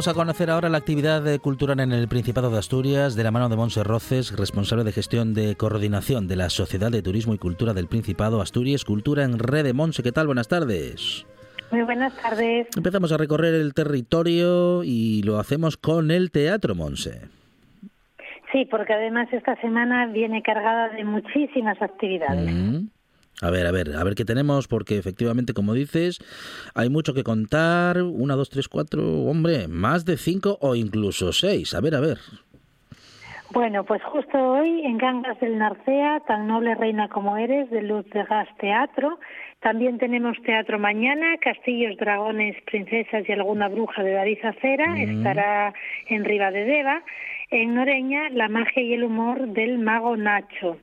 Vamos a conocer ahora la actividad cultural en el Principado de Asturias de la mano de Monse Roces, responsable de gestión de coordinación de la Sociedad de Turismo y Cultura del Principado Asturias Cultura en Red de Monse. ¿Qué tal? Buenas tardes. Muy buenas tardes. Empezamos a recorrer el territorio y lo hacemos con el Teatro Monse. Sí, porque además esta semana viene cargada de muchísimas actividades. Mm. A ver, a ver, a ver qué tenemos, porque efectivamente, como dices, hay mucho que contar. Una, dos, tres, cuatro, hombre, más de cinco o incluso seis. A ver, a ver. Bueno, pues justo hoy en Gangas del Narcea, tan noble reina como eres, de Luz de Gas Teatro. También tenemos teatro mañana, Castillos, Dragones, Princesas y alguna bruja de David Acera. Estará en Riva de Deva. En Noreña, La magia y el humor del mago Nacho.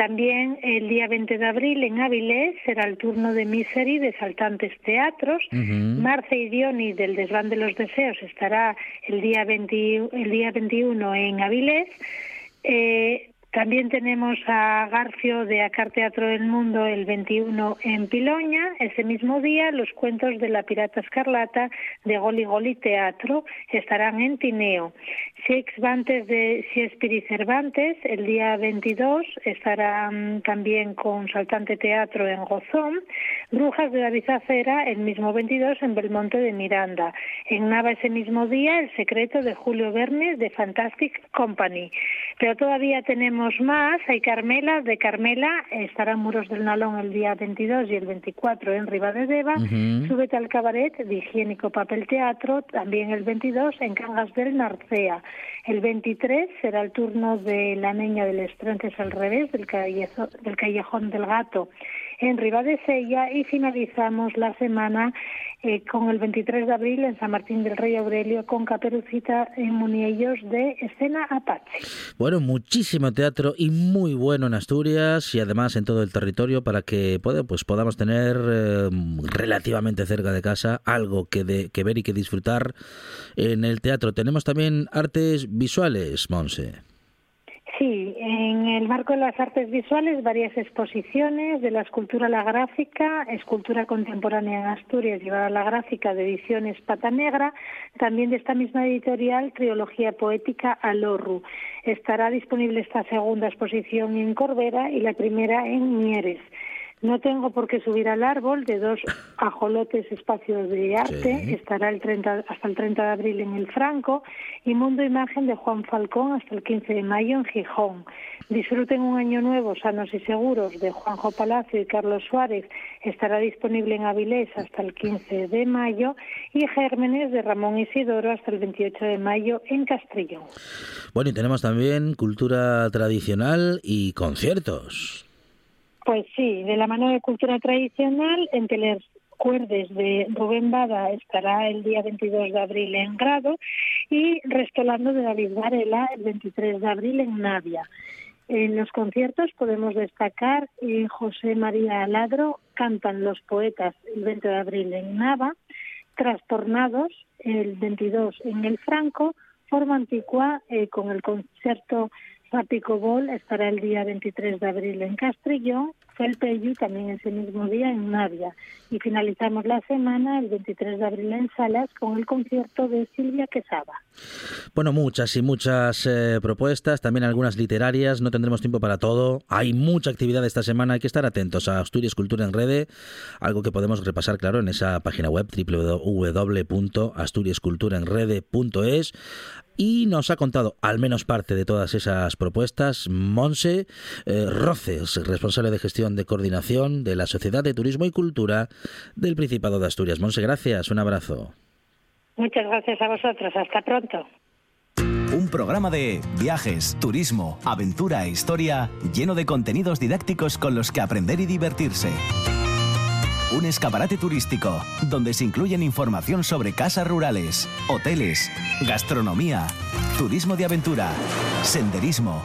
También el día 20 de abril en Avilés será el turno de Misery de Saltantes Teatros. Marce y Diony del Desván de los Deseos estará el día, 20, el día 21 en Avilés. Eh, también tenemos a Garfio de Acar Teatro del Mundo el 21 en Piloña. Ese mismo día los cuentos de la Pirata Escarlata de Goli Goli Teatro estarán en Tineo. Vantes de Shakespeare Cervantes el día 22 estarán también con Saltante Teatro en Gozón. Brujas de David Acera el mismo 22 en Belmonte de Miranda. En Nava ese mismo día El secreto de Julio Verne de Fantastic Company. Pero todavía tenemos más, hay Carmela, de Carmela, estará en Muros del Nalón el día 22 y el 24 en Ribadedeva, uh Súbete al Cabaret de Higiénico Papel Teatro, también el 22 en Cangas del Narcea. El 23 será el turno de La Niña del Estrantes al revés, del, del Callejón del Gato en Ribadesella y finalizamos la semana eh, con el 23 de abril en San Martín del Rey Aurelio con Caperucita en Muniellos de Escena Apache. Bueno, muchísimo teatro y muy bueno en Asturias y además en todo el territorio para que pues podamos tener eh, relativamente cerca de casa algo que, de, que ver y que disfrutar en el teatro. Tenemos también artes visuales, Monse. Marco de las artes visuales, varias exposiciones de la escultura a la gráfica, escultura contemporánea en Asturias llevada a la gráfica de ediciones Pata Negra, también de esta misma editorial, Triología Poética Alorru. Estará disponible esta segunda exposición en Corbera y la primera en Mieres. No tengo por qué subir al árbol de dos ajolotes espacios de arte. Estará el 30, hasta el 30 de abril en el Franco y Mundo Imagen de Juan Falcón hasta el 15 de mayo en Gijón. Disfruten un año nuevo, sanos y seguros de Juanjo Palacio y Carlos Suárez. Estará disponible en Avilés hasta el 15 de mayo y Gérmenes de Ramón Isidoro hasta el 28 de mayo en Castrillón. Bueno, y tenemos también cultura tradicional y conciertos. Pues sí, de la mano de cultura tradicional, en Cuerdes de Rubén Bada estará el día 22 de abril en Grado y Restolando de David Varela el 23 de abril en Navia. En los conciertos podemos destacar eh, José María Aladro, cantan los poetas el 20 de abril en Nava, Trastornados el 22 en El Franco, Forma Antigua eh, con el concierto Papico Bol estará el día 23 de abril en Castrillón, Felpeyu también ese mismo día en Navia. Y finalizamos la semana el 23 de abril en Salas con el concierto de Silvia Quesada. Bueno, muchas y muchas eh, propuestas, también algunas literarias, no tendremos tiempo para todo. Hay mucha actividad esta semana, hay que estar atentos a Asturias Cultura en Rede, algo que podemos repasar, claro, en esa página web www.asturiasculturaenrede.es y nos ha contado al menos parte de todas esas propuestas Monse eh, Roces, responsable de gestión de coordinación de la Sociedad de Turismo y Cultura del Principado de Asturias. Monse, gracias, un abrazo. Muchas gracias a vosotros, hasta pronto. Un programa de viajes, turismo, aventura e historia lleno de contenidos didácticos con los que aprender y divertirse. Un escaparate turístico donde se incluyen información sobre casas rurales, hoteles, gastronomía, turismo de aventura, senderismo,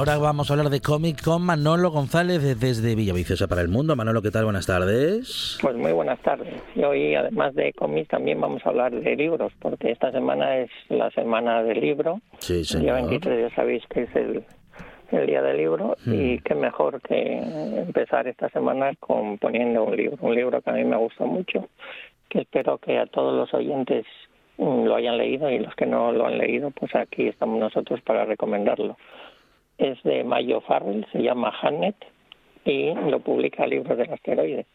Ahora vamos a hablar de cómic con Manolo González desde Villaviciosa para el Mundo. Manolo, ¿qué tal? Buenas tardes. Pues muy buenas tardes. Y hoy, además de cómics, también vamos a hablar de libros, porque esta semana es la semana del libro. Sí, El día señor. 23 ya sabéis que es el, el día del libro y qué mejor que empezar esta semana con poniendo un libro, un libro que a mí me gusta mucho, que espero que a todos los oyentes mm, lo hayan leído y los que no lo han leído, pues aquí estamos nosotros para recomendarlo. Es de Mayo Farrell, se llama Hamnet y lo publica Libros del Asteroide.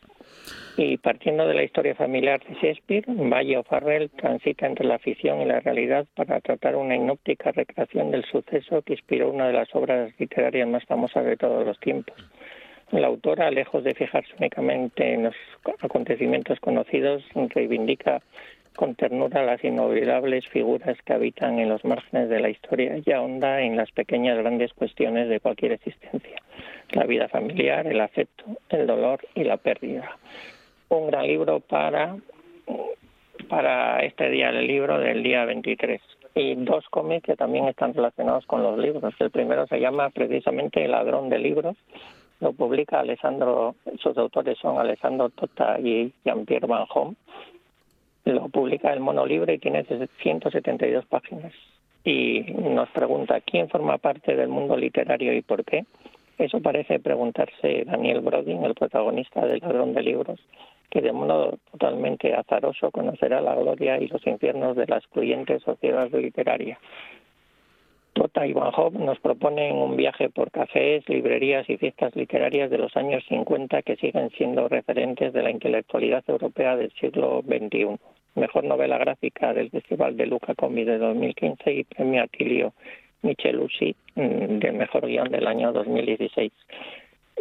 Y partiendo de la historia familiar de Shakespeare, Mayo Farrell transita entre la ficción y la realidad para tratar una inóptica recreación del suceso que inspiró una de las obras literarias más famosas de todos los tiempos. La autora, lejos de fijarse únicamente en los acontecimientos conocidos, reivindica con ternura las inolvidables figuras que habitan en los márgenes de la historia y ahonda en las pequeñas grandes cuestiones de cualquier existencia, la vida familiar, el afecto, el dolor y la pérdida. Un gran libro para, para este día del libro del día 23 y dos cómics que también están relacionados con los libros. El primero se llama precisamente El ladrón de libros. Lo publica Alessandro, sus autores son Alessandro Tota y Jean-Pierre Van Homme. Lo publica El Mono Libre y tiene 172 páginas. Y nos pregunta quién forma parte del mundo literario y por qué. Eso parece preguntarse Daniel Brodin, el protagonista del Ladrón de Libros, que de modo totalmente azaroso conocerá la gloria y los infiernos de la excluyente sociedad literaria. Tota y Van Hoff nos proponen un viaje por cafés, librerías y fiestas literarias de los años 50 que siguen siendo referentes de la intelectualidad europea del siglo XXI. Mejor novela gráfica del Festival de Luca Comi de 2015 y premio Atilio Michelucci mm, del mejor guion del año 2016.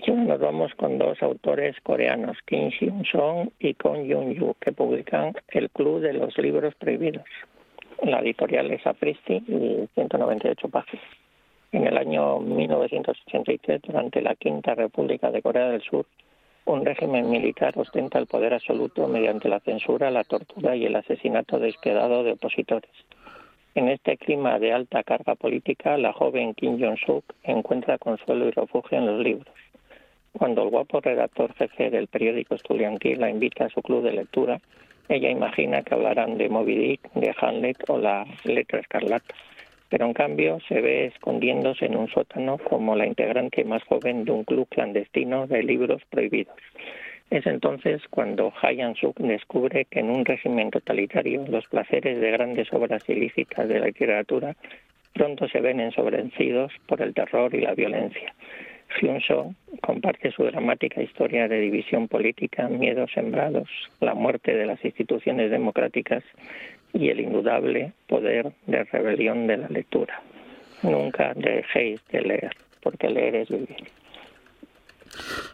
Y nos vamos con dos autores coreanos, Kim Hyun-song y Kong Yun-yu, que publican El Club de los Libros Prohibidos. La editorial es Apristi y 198 páginas. En el año 1983, durante la Quinta República de Corea del Sur, un régimen militar ostenta el poder absoluto mediante la censura, la tortura y el asesinato despiadado de opositores. En este clima de alta carga política, la joven Kim Jong-suk encuentra consuelo y refugio en los libros. Cuando el guapo redactor jefe del periódico estudiantil la invita a su club de lectura, ella imagina que hablarán de Moby Dick, de Hamlet o la letra escarlata. Pero en cambio se ve escondiéndose en un sótano como la integrante más joven de un club clandestino de libros prohibidos. Es entonces cuando Hayan Suk descubre que en un régimen totalitario los placeres de grandes obras ilícitas de la literatura pronto se ven ensobrecidos por el terror y la violencia. Song comparte su dramática historia de división política, miedos sembrados, la muerte de las instituciones democráticas y el indudable poder de rebelión de la lectura. Nunca dejéis de leer, porque leer es vivir.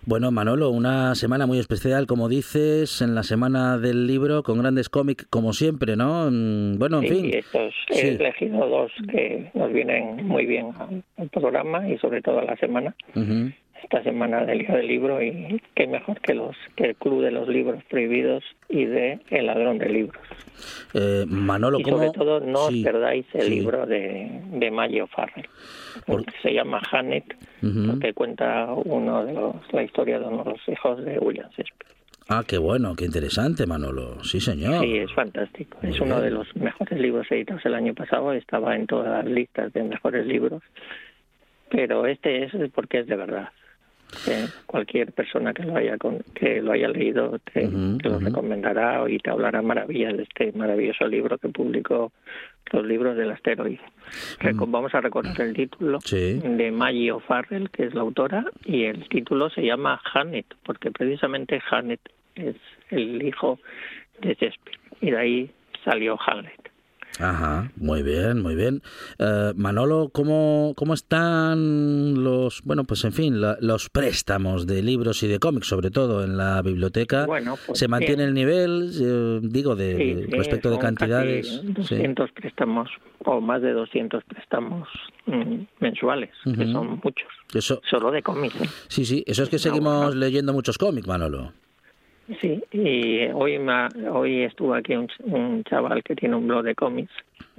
Bueno, Manolo, una semana muy especial, como dices, en la semana del libro, con grandes cómics, como siempre, ¿no? Mm, bueno, en Sí, fin. estos, he elegido dos que nos vienen muy bien al, programa y sobre todo a la semana. Ujú. Esta semana del Día del Libro y qué mejor que los que el Club de los Libros Prohibidos y de El Ladrón de Libros. Eh, Manolo, y ¿cómo? sobre todo no Sí, os perdáis el sí. libro de, de Maggie O'Farrell, Por- porque se llama Janet, Ujú. que cuenta uno de los, la historia de uno de los hijos de William Shakespeare. Ah, qué bueno, qué interesante, Manolo. Sí, señor. Sí, es fantástico. Muy es uno bien. de los mejores libros editados el año pasado. Estaba en todas las listas de mejores libros. Pero este es porque es de verdad. Cualquier persona que lo haya con- que lo haya leído te, lo recomendará y te hablará maravillas de este maravilloso libro que publicó los libros del asteroide. Reco- Vamos a recordar el título Sí. de Maggie O'Farrell, que es la autora, y el título se llama Janet, porque precisamente Janet es el hijo de Shakespeare, y de ahí salió Hamlet. Ajá, muy bien, muy bien. Eh, Manolo, ¿cómo, ¿cómo están los, bueno, pues en fin, la- los préstamos de libros y de cómics, sobre todo en la biblioteca? Bueno, pues ¿Se mantiene bien. el nivel, eh, digo, de, Sí, de- respecto de son cantidades? casi Sí. 200 préstamos, o más de 200 préstamos mm, mensuales, que son muchos, Eso, solo de cómics. ¿eh? sí, sí, eso es que seguimos leyendo muchos cómics, Manolo. Sí, y hoy, hoy estuvo aquí un, un chaval que tiene un blog de cómics,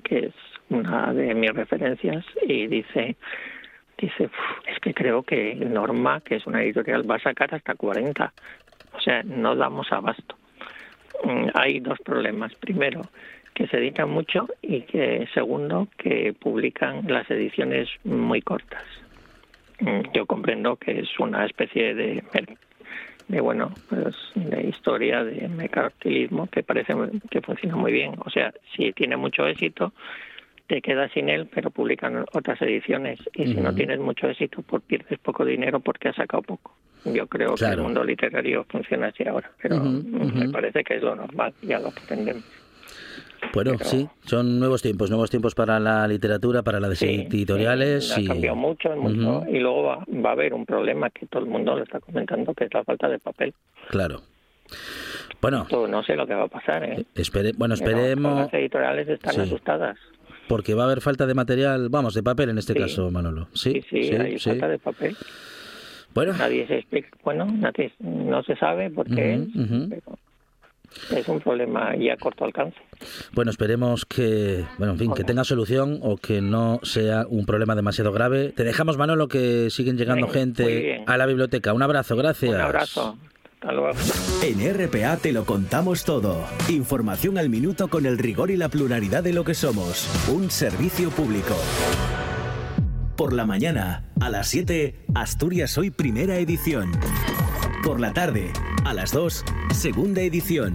que es una de mis referencias, y dice, dice "Uf, es que creo que Norma, que es una editorial, va a sacar hasta 40. O sea, no damos abasto. Mm, Hay dos problemas. Primero, que se editan mucho y que segundo, que publican las ediciones muy cortas. Mm, Yo comprendo que es una especie de de bueno pues de historia de mercantilismo que parece que funciona muy bien. O sea si tiene mucho éxito te quedas sin él pero publican otras ediciones. Y si no tienes mucho éxito pues pierdes poco dinero porque has sacado poco. Yo creo que el mundo literario funciona así ahora pero me parece que es lo normal ya lo aprendemos Bueno, Pero- sí, son nuevos tiempos, nuevos tiempos para la literatura, para las Sí, editoriales. sí, ha y... cambiado mucho, mucho Ujú, y luego va, va a haber un problema que todo el mundo lo está comentando que es la falta de papel Claro. Bueno, Esto no sé lo que va a pasar ¿eh? espere, bueno, esperemos, Las editoriales están Sí. asustadas. porque va a haber falta de material, vamos, de papel en este Sí. caso, Manolo. Sí, Sí, hay falta de papel. Bueno, Nadie se explica, bueno, nadie, no se sabe por qué es, pero es un problema ya a corto alcance. bueno, esperemos que, bueno, en fin, que tenga solución o que no sea un problema demasiado grave. Te dejamos, Manolo, que siguen llegando gente a la biblioteca. Un abrazo, gracias. Un abrazo. Hasta luego. En RPA te lo contamos todo. Información al minuto con el rigor y la pluralidad de lo que somos. Un servicio público. Por la mañana, a las 7, Asturias Hoy Primera Edición. Por la tarde, a las 2, Segunda Edición.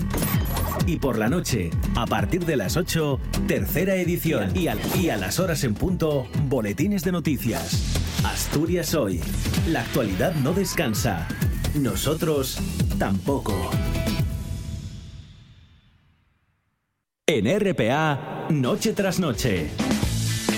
Y por la noche, a partir de las 8, Tercera Edición. Y, a las horas en punto, Boletines de Noticias. Asturias Hoy. La actualidad no descansa. Nosotros tampoco. En RPA, noche tras noche.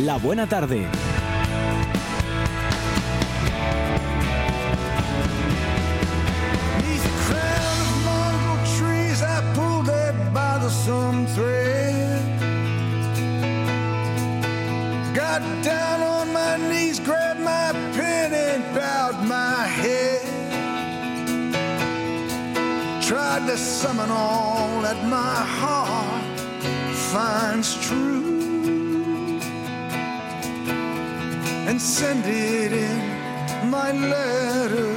La buena tarde. Some thread. Got down on my knees, grabbed my pen, and bowed my head. Tried to summon all that my heart finds true send it in my letter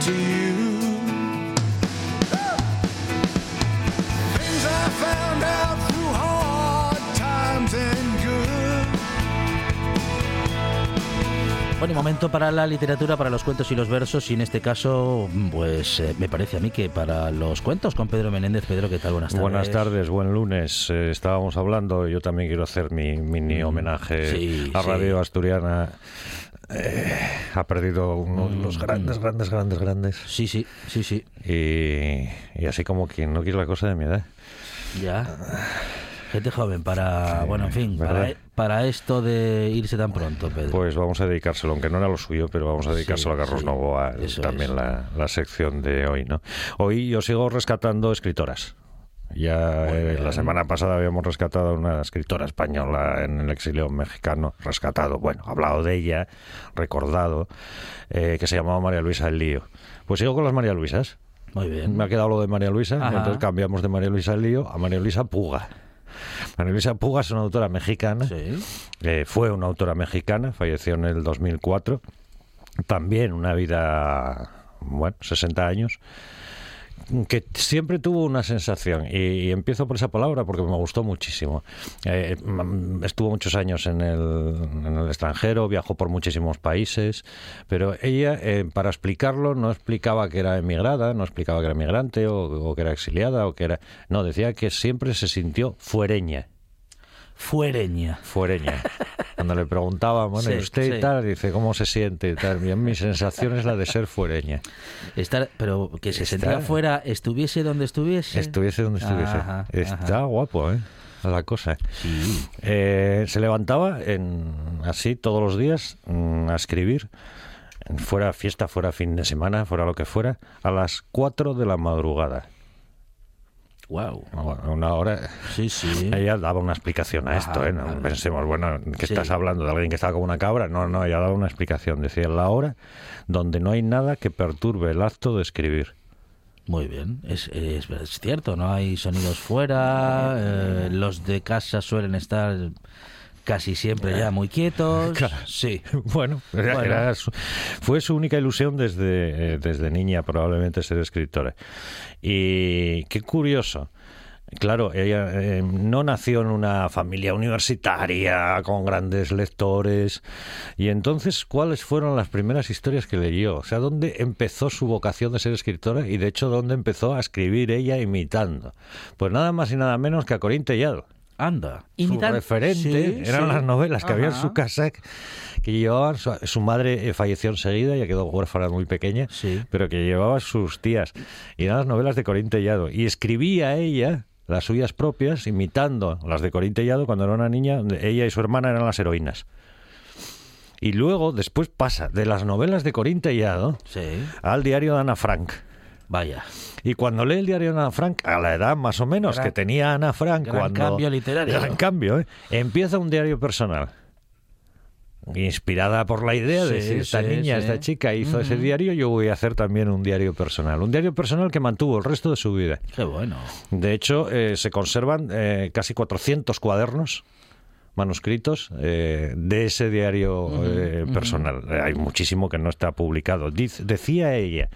to you. Things I found out Bueno, y momento para la literatura, para los cuentos y los versos, y en este caso, pues eh, me parece a mí que para los cuentos con Pedro Menéndez. Pedro, ¿qué tal? Buenas tardes. Buenas tardes, buen lunes. Eh, estábamos hablando, yo también quiero hacer mi mini homenaje Sí, a sí. Radio Asturiana. Eh, ha perdido uno de los Mm, grandes, grandes, grandes, grandes. Sí, sí, sí, sí. Y, y así como quien no quiere la cosa de mi edad. Ya. Gente joven para, bueno, en fin, para, para esto de irse tan pronto, Pedro. Pues vamos a dedicárselo, aunque no era lo suyo, pero vamos a dedicárselo Sí, a Carlos sí, Novoa, también la, la sección de hoy, ¿no? Hoy yo sigo rescatando escritoras. Ya eh, la semana pasada habíamos rescatado a una escritora española en el exilio mexicano, rescatado, bueno, hablado de ella, recordado, eh, que se llamaba María Luisa El Lío. Pues sigo con las María Luisas. Muy bien. Me ha quedado lo de María Luisa, Ajá. entonces cambiamos de María Luisa El Lío a María Luisa Puga. María Luisa Puga es una autora mexicana. Sí. Eh, fue una autora mexicana, falleció en el 2004. También una vida, bueno, 60 años, que siempre tuvo una sensación, y, empiezo por esa palabra porque me gustó muchísimo. Eh, mm, estuvo muchos años en el, en el extranjero, viajó por muchísimos países, pero ella, eh, para explicarlo, no explicaba que era emigrada, no explicaba que era migrante o, o que era exiliada, o que era... No, decía que siempre se sintió fuereña Fuereña. fuereña. Cuando le preguntaba, bueno, Sí, ¿y usted sí. y tal? Dice, ¿cómo se siente? Y tal. Bien, mi sensación es la de ser fuereña. Estar, pero que se sentía fuera, estuviese donde estuviese. Estuviese donde estuviese. Ajá, Está ajá. guapo, ¿eh? La cosa. Sí. Eh, se levantaba en, así todos los días mm, a escribir, fuera fiesta, fuera fin de semana, fuera lo que fuera, a las 4 de la madrugada. Wow. Una hora. Sí, sí. Ella daba una explicación a esto, ¿eh? No pensemos, bueno, que Sí. estás hablando de alguien que estaba como una cabra. No, no, ella daba una explicación. Decía, la hora donde no hay nada que perturbe el acto de escribir. Muy bien, es, es, es cierto, no hay sonidos fuera, eh, los de casa suelen estar casi siempre ya muy quietos. Claro. Sí. Bueno, era- Bueno. era su- fue su única ilusión desde, eh, desde niña, probablemente ser escritora. Y qué curioso. Claro, ella eh, no nació en una familia universitaria con grandes lectores. Y entonces, ¿cuáles fueron las primeras historias que leyó? O sea, ¿dónde empezó su vocación de ser escritora? Y de hecho, ¿dónde empezó a escribir ella imitando? Pues nada más y nada menos que a Corín Tellado. Anda. Su referente Sí, eran sí. las novelas que había en su casa que llevaban su, su madre eh, falleció enseguida ya quedó huérfana muy pequeña Sí. pero que llevaba sus tías y eran las novelas de Corín Tellado y escribía ella las suyas propias imitando las de Corín Tellado cuando era una niña ella y su hermana eran las heroínas y luego después pasa de las novelas de Corín Tellado Sí. al diario de Ana Frank Vaya. y cuando lee el diario de Ana Frank, a la edad más o menos Gran- que tenía Ana Frank, gran cuando. cambio literario. Gran cambio, ¿eh? Empieza un diario personal. Inspirada por la idea de si esta sí, niña, sí. esta chica hizo ese diario, yo voy a hacer también un diario personal. Un diario personal que mantuvo el resto de su vida. Qué bueno. De hecho, eh, se conservan eh, casi 400 cuadernos manuscritos eh, de ese diario eh, personal. Eh, Hay muchísimo que no está publicado. Diz- decía ella,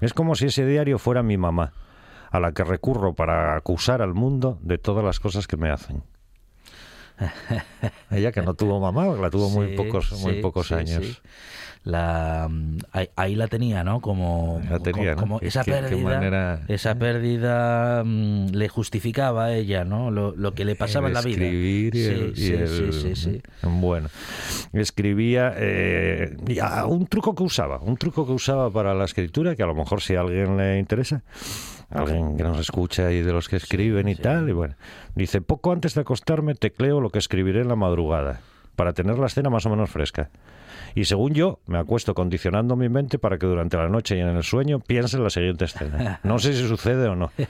es como si ese diario fuera mi mamá, a la que recurro para acusar al mundo de todas las cosas que me hacen. ella que no tuvo mamá, la tuvo muy pocos, muy sí, pocos sí, años. Sí. La, mm, ahí, ahí la tenía, ¿no? Como, La tenía, como, ¿no? como esa Qué- qué pérdida, manera- esa pérdida mm, le justificaba a ella, ¿no? Lo, lo que le pasaba en la vida. escribir y el- sí, y sí, el- sí, sí, sí. Bueno, escribía eh, un truco que usaba, un truco que usaba para la escritura, que a lo mejor si a alguien le interesa, alguien que nos escucha y de los que escriben y tal, y bueno, dice, poco antes de acostarme tecleo lo que escribiré en la madrugada, para tener la escena más o menos fresca. Y según yo, me acuesto condicionando mi mente para que durante la noche y en el sueño piense en la siguiente escena. No sé si sucede o no.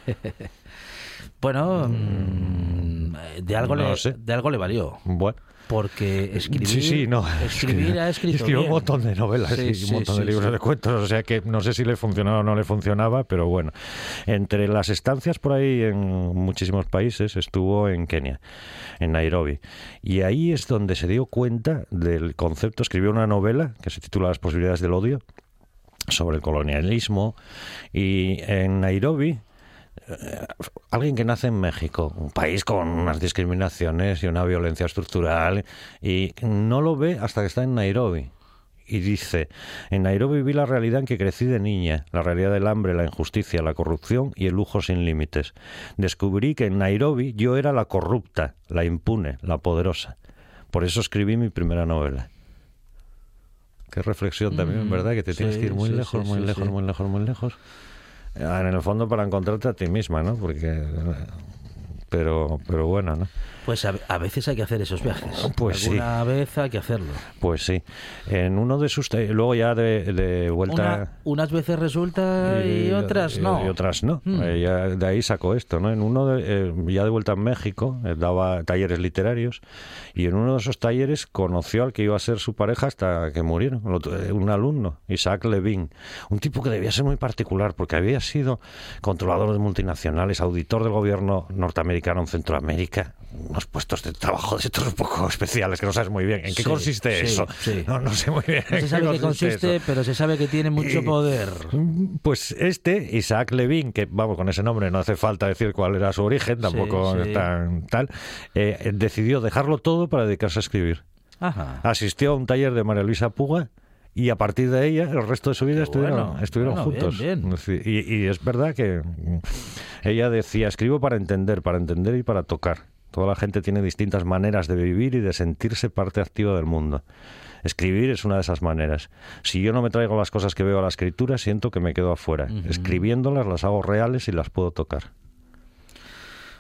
Bueno, mm, de algo No le, sé. de algo le valió, Bueno. Porque escribir, Sí, sí, no. escribir ha escrito Escribió bien. un montón de novelas Sí, y un montón de libros de cuentos, o sea que no sé si le funcionaba o no le funcionaba, pero bueno. Entre las estancias por ahí en muchísimos países estuvo en Kenia, en Nairobi. Y ahí es donde se dio cuenta del concepto, escribió una novela que se titula Las posibilidades del odio sobre el colonialismo y en Nairobi alguien que nace en México, un país con unas discriminaciones y una violencia estructural, y no lo ve hasta que está en Nairobi. y dice, en Nairobi vi la realidad en que crecí de niña, la realidad del hambre, la injusticia, la corrupción y el lujo sin límites. Descubrí que en Nairobi yo era la corrupta, la impune, la poderosa. Por eso escribí mi primera novela. Qué reflexión también, Mm, ¿verdad? Que te tienes que ir muy sí, lejos, sí, muy lejos, muy lejos, muy lejos. Ah, En el fondo para encontrarte a ti misma, ¿no? Porque... Pero, pero bueno, ¿no? Pues a, a veces hay que hacer esos viajes. Pues sí. Alguna vez hay que hacerlo. Pues sí. En uno de sus... Luego ya de, de vuelta... Una- unas veces resulta y, otras no. Y otras no. Eh, ya de ahí sacó esto, ¿no? En uno de, eh, ya de vuelta en México, eh, daba talleres literarios y en uno de esos talleres conoció al que iba a ser su pareja hasta que murieron, eh, un alumno, Isaac Levin, un tipo que debía ser muy particular porque había sido controlador de multinacionales, auditor del gobierno norteamericano en Centroamérica, unos puestos de trabajo de estos un poco especiales que no sabes muy bien en qué Sí, consiste sí, eso. sí. No, no sé muy bien. No en se sabe qué consiste consiste, eso. pero se sabe que tiene mucho Y- poder. Pues este, Isaac Levin, que vamos, con ese nombre no hace falta decir cuál era su origen, tampoco es tan tal, eh, decidió dejarlo todo para dedicarse a escribir. Ajá. Asistió a un taller de María Luisa Puga y a partir de ella, el resto de su vida Qué estuvieron, bueno, estuvieron bueno, juntos. bien. Y, y es verdad que mm, ella decía, escribo para entender, para entender y para tocar. Toda la gente tiene distintas maneras de vivir y de sentirse parte activa del mundo. Escribir es una de esas maneras. Si yo no me traigo las cosas que veo a la escritura, siento que me quedo afuera. Escribiéndolas las hago reales y las puedo tocar.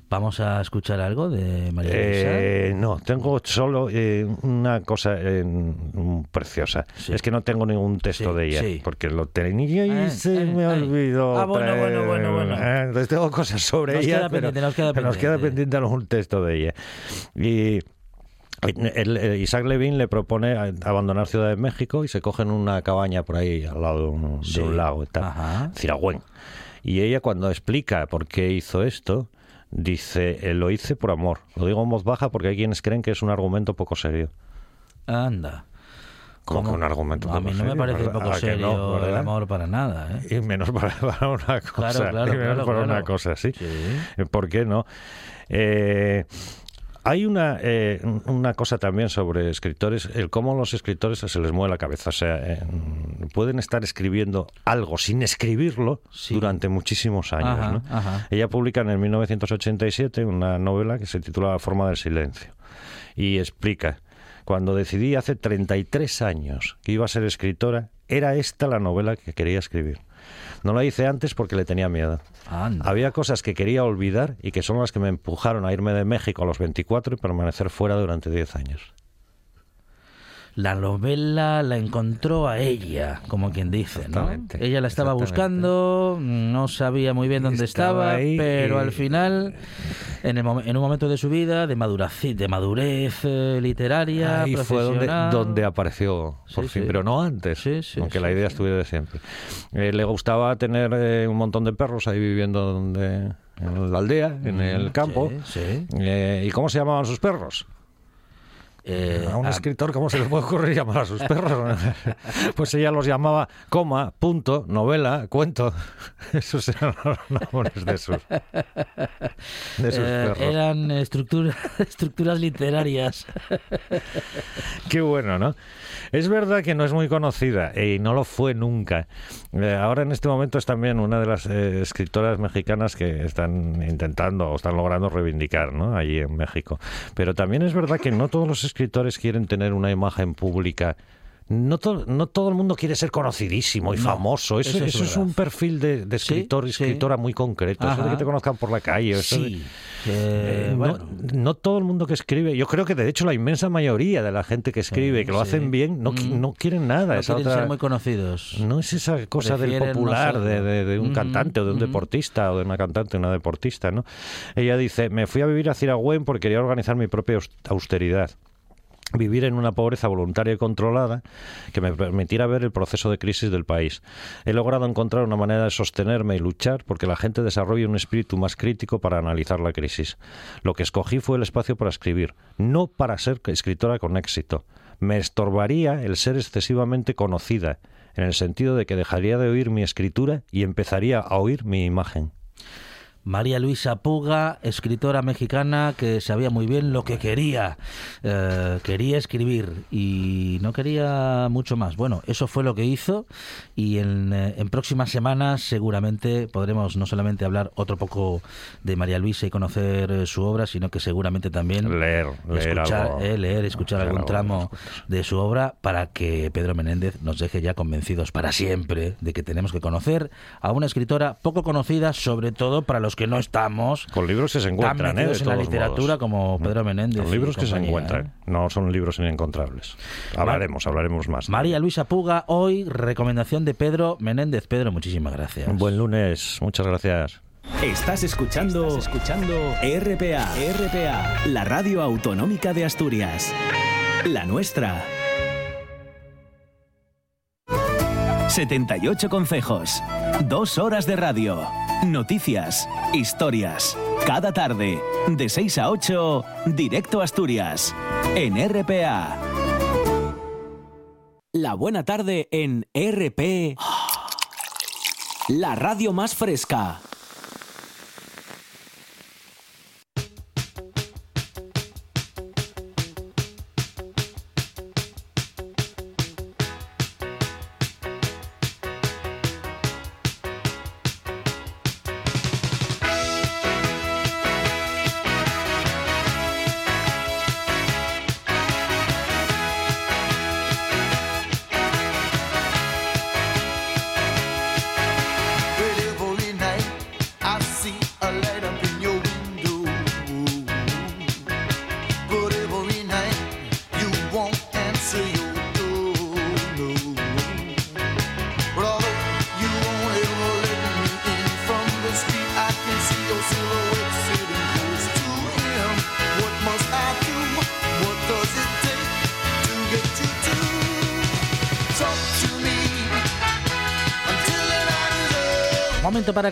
Vamos a escuchar algo de María Eh, no, tengo solo eh, una cosa eh, mm, preciosa. Sí. Es que no tengo ningún texto Sí, de ella, sí. porque lo tenía y se me olvidó. Ah, bueno, bueno, bueno, bueno. Eh, entonces tengo cosas sobre Nos ella, queda pero, pendiente, nos queda pero nos queda pendiente. pendiente algún texto de ella. Y Isaac Levin le propone abandonar Ciudad de México y se cogen una cabaña por ahí al lado de un, de Sí. un lago y tal. Ciragüen. Y ella cuando explica por qué hizo esto, dice, "Eh, lo hice por amor. Lo digo en voz baja porque hay quienes creen que es un argumento poco serio. Anda. Como ¿Cómo? que un argumento A poco mí no me serio, parece ¿verdad? poco ¿A serio no, el amor para nada. ¿eh? Y menos para, para una cosa. claro, y menos claro, para una claro. cosa, sí. Sí. ¿Por qué no? Eh, hay una, eh, una cosa también sobre escritores, el cómo los escritores se les mueve la cabeza. O sea, eh, pueden estar escribiendo algo sin escribirlo Sí. durante muchísimos años. Ajá, ¿no? ajá. Ella publica en el 1987 una novela que se titula La forma del silencio y explica, cuando decidí hace 33 años que iba a ser escritora, era esta la novela que quería escribir. No la hice antes porque le tenía miedo. Anda. Había cosas que quería olvidar y que son las que me empujaron a irme de México a los 24 y permanecer fuera durante 10 años. La novela la encontró a ella, como quien dice, ¿no? Ella la estaba buscando, no sabía muy bien dónde Estaba pero y- al final, en, el en un momento de su vida, de, maduraci- de madurez eh, literaria, Ahí fue donde, donde apareció, por Sí, fin, sí. pero no antes, Sí, aunque la idea estuviera de siempre. Eh, le gustaba tener eh, un montón de perros ahí viviendo donde, en la aldea, en el campo. Mm, Sí, sí. Eh, ¿Y cómo se llamaban sus perros? Eh, A un escritor, ¿cómo se le puede ocurrir llamar a sus perros? pues ella los llamaba coma, punto, novela, cuento. Esos eran los nombres de sus, de sus eh, perros. eran estructura- estructuras literarias. Qué bueno, ¿no? Es verdad que no es muy conocida y no lo fue nunca. Eh, ahora en este momento es también una de las escritoras mexicanas que están intentando o están logrando reivindicar, ¿no? Allí en México. Pero también es verdad que no todos los escritores quieren tener una imagen pública. No, to- no todo el mundo quiere ser conocidísimo y No, famoso. Eso, eso es eso es verdad. un perfil de, escritor y sí. escritora muy concreto. Eso de Ajá. que te conozcan por la calle. eso Sí. eh, Eh, no, bueno, no todo el mundo que escribe, yo creo que de hecho la inmensa mayoría de la gente que escribe, que lo hacen bien, no, Mm. no quieren nada. no esa quieren otra- ser muy conocidos. no es esa cosa del Prefieren popular, de, serlo. de- de un Ujú, cantante o de un ujú. deportista o de una cantante o una deportista, ¿no? Ella dice, me fui a vivir a Ciragüen porque quería organizar mi propia aus- austeridad. Vivir en una pobreza voluntaria y controlada que me permitiera ver el proceso de crisis del país. He logrado encontrar una manera de sostenerme y luchar porque la gente desarrolle un espíritu más crítico para analizar la crisis. Lo que escogí fue el espacio para escribir, no para ser escritora con éxito. Me estorbaría el ser excesivamente conocida, en el sentido de que dejaría de oír mi escritura y empezaría a oír mi imagen. María Luisa Puga, escritora mexicana que sabía muy bien lo que quería. Eh, quería escribir y no quería mucho más. Bueno, eso fue lo que hizo y en, eh, en próximas semanas seguramente podremos no solamente hablar otro poco de María Luisa y conocer eh, su obra, sino que seguramente también Leer, leer escuchar, algo. eh, leer, escuchar algún algo, tramo de su obra para que Pedro Menéndez nos deje ya convencidos para siempre de que tenemos que conocer a una escritora poco conocida, sobre todo para los que no estamos Con libros que se encuentran, ¿eh? De en la literatura modos. como Pedro Menéndez. Son y libros que se encuentran, ¿eh? no son libros inencontrables. Hablaremos, hablaremos más. María Luisa Puga, hoy recomendación de Pedro Menéndez. Pedro, muchísimas gracias. Un buen lunes, muchas gracias. Estás escuchando, escuchando RPA, RPA, la radio autonómica de Asturias. La nuestra. 78 consejos, dos horas de radio, noticias, historias. Cada tarde, de 6 a 8, directo a Asturias, en RPA. La buena tarde en RP. La radio más fresca.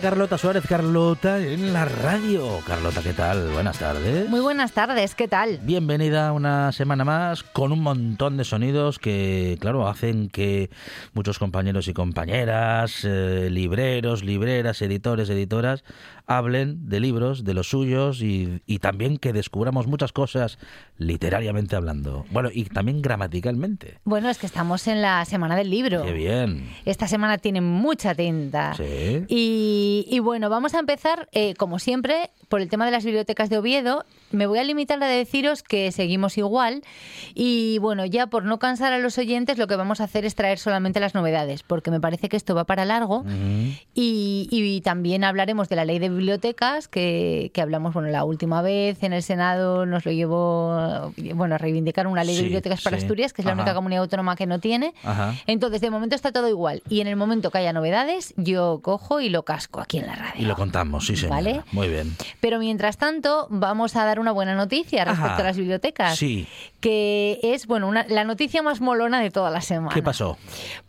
Carlota Suárez. Carlota en la radio. Carlota, ¿qué tal? Buenas tardes. Muy buenas tardes, ¿qué tal? Bienvenida una semana más con un montón de sonidos que, claro, hacen que muchos compañeros y compañeras, eh, libreros, libreras, editores, editoras, hablen de libros, de los suyos y, y también que descubramos muchas cosas literariamente hablando. Bueno, y también gramaticalmente. Bueno, es que estamos en la semana del libro. Qué bien. Esta semana tiene mucha tinta. Sí. Y, y bueno, vamos a empezar, eh, como siempre, por el tema de las bibliotecas de Oviedo. Me voy a limitar a deciros que seguimos igual. Y bueno, ya por no cansar a los oyentes, lo que vamos a hacer es traer solamente las novedades, porque me parece que esto va para largo. Y, y también hablaremos de la ley de bibliotecas, que, que hablamos bueno la última vez en el Senado, nos lo llevó bueno, a reivindicar una ley Sí, de bibliotecas para sí. Asturias, que es la Ajá. única comunidad autónoma que no tiene. Ajá. Entonces, de momento está todo igual. Y en el momento que haya novedades, yo cojo y lo casco aquí en la radio. Y lo contamos, sí, señora. ¿Vale? Muy bien. Pero mientras tanto, vamos a dar una buena noticia respecto Ajá. a las bibliotecas. Sí. Que es, bueno, una- la noticia más molona de toda la semana. ¿Qué pasó?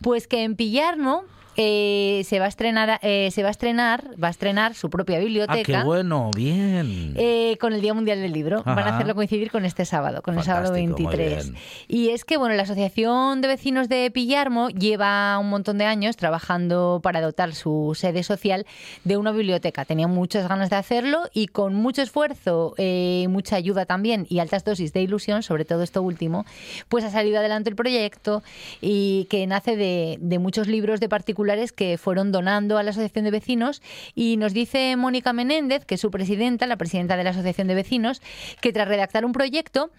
Pues que en Pillarno eh, se va a estrenar, eh, se va a estrenar, va a estrenar su propia Ah, biblioteca. qué bueno, bien. eh, con el Día Mundial del Libro. Van a hacerlo coincidir con este sábado, con el sábado Fantástico, muy 23. bien. Y es que, bueno, la Asociación de Vecinos de Pillarmo lleva un montón de años trabajando para dotar su sede social de una biblioteca. Tenía muchas ganas de hacerlo y con mucho esfuerzo, eh, mucha ayuda también y altas dosis de ilusión, sobre todo esto último, pues ha salido adelante el proyecto y que nace de, de muchos libros de particulares que fueron donando a la Asociación de Vecinos y nos dice Mónica Menéndez, que es su presidenta, la presidenta de la Asociación de Vecinos, que tras redactar un proyecto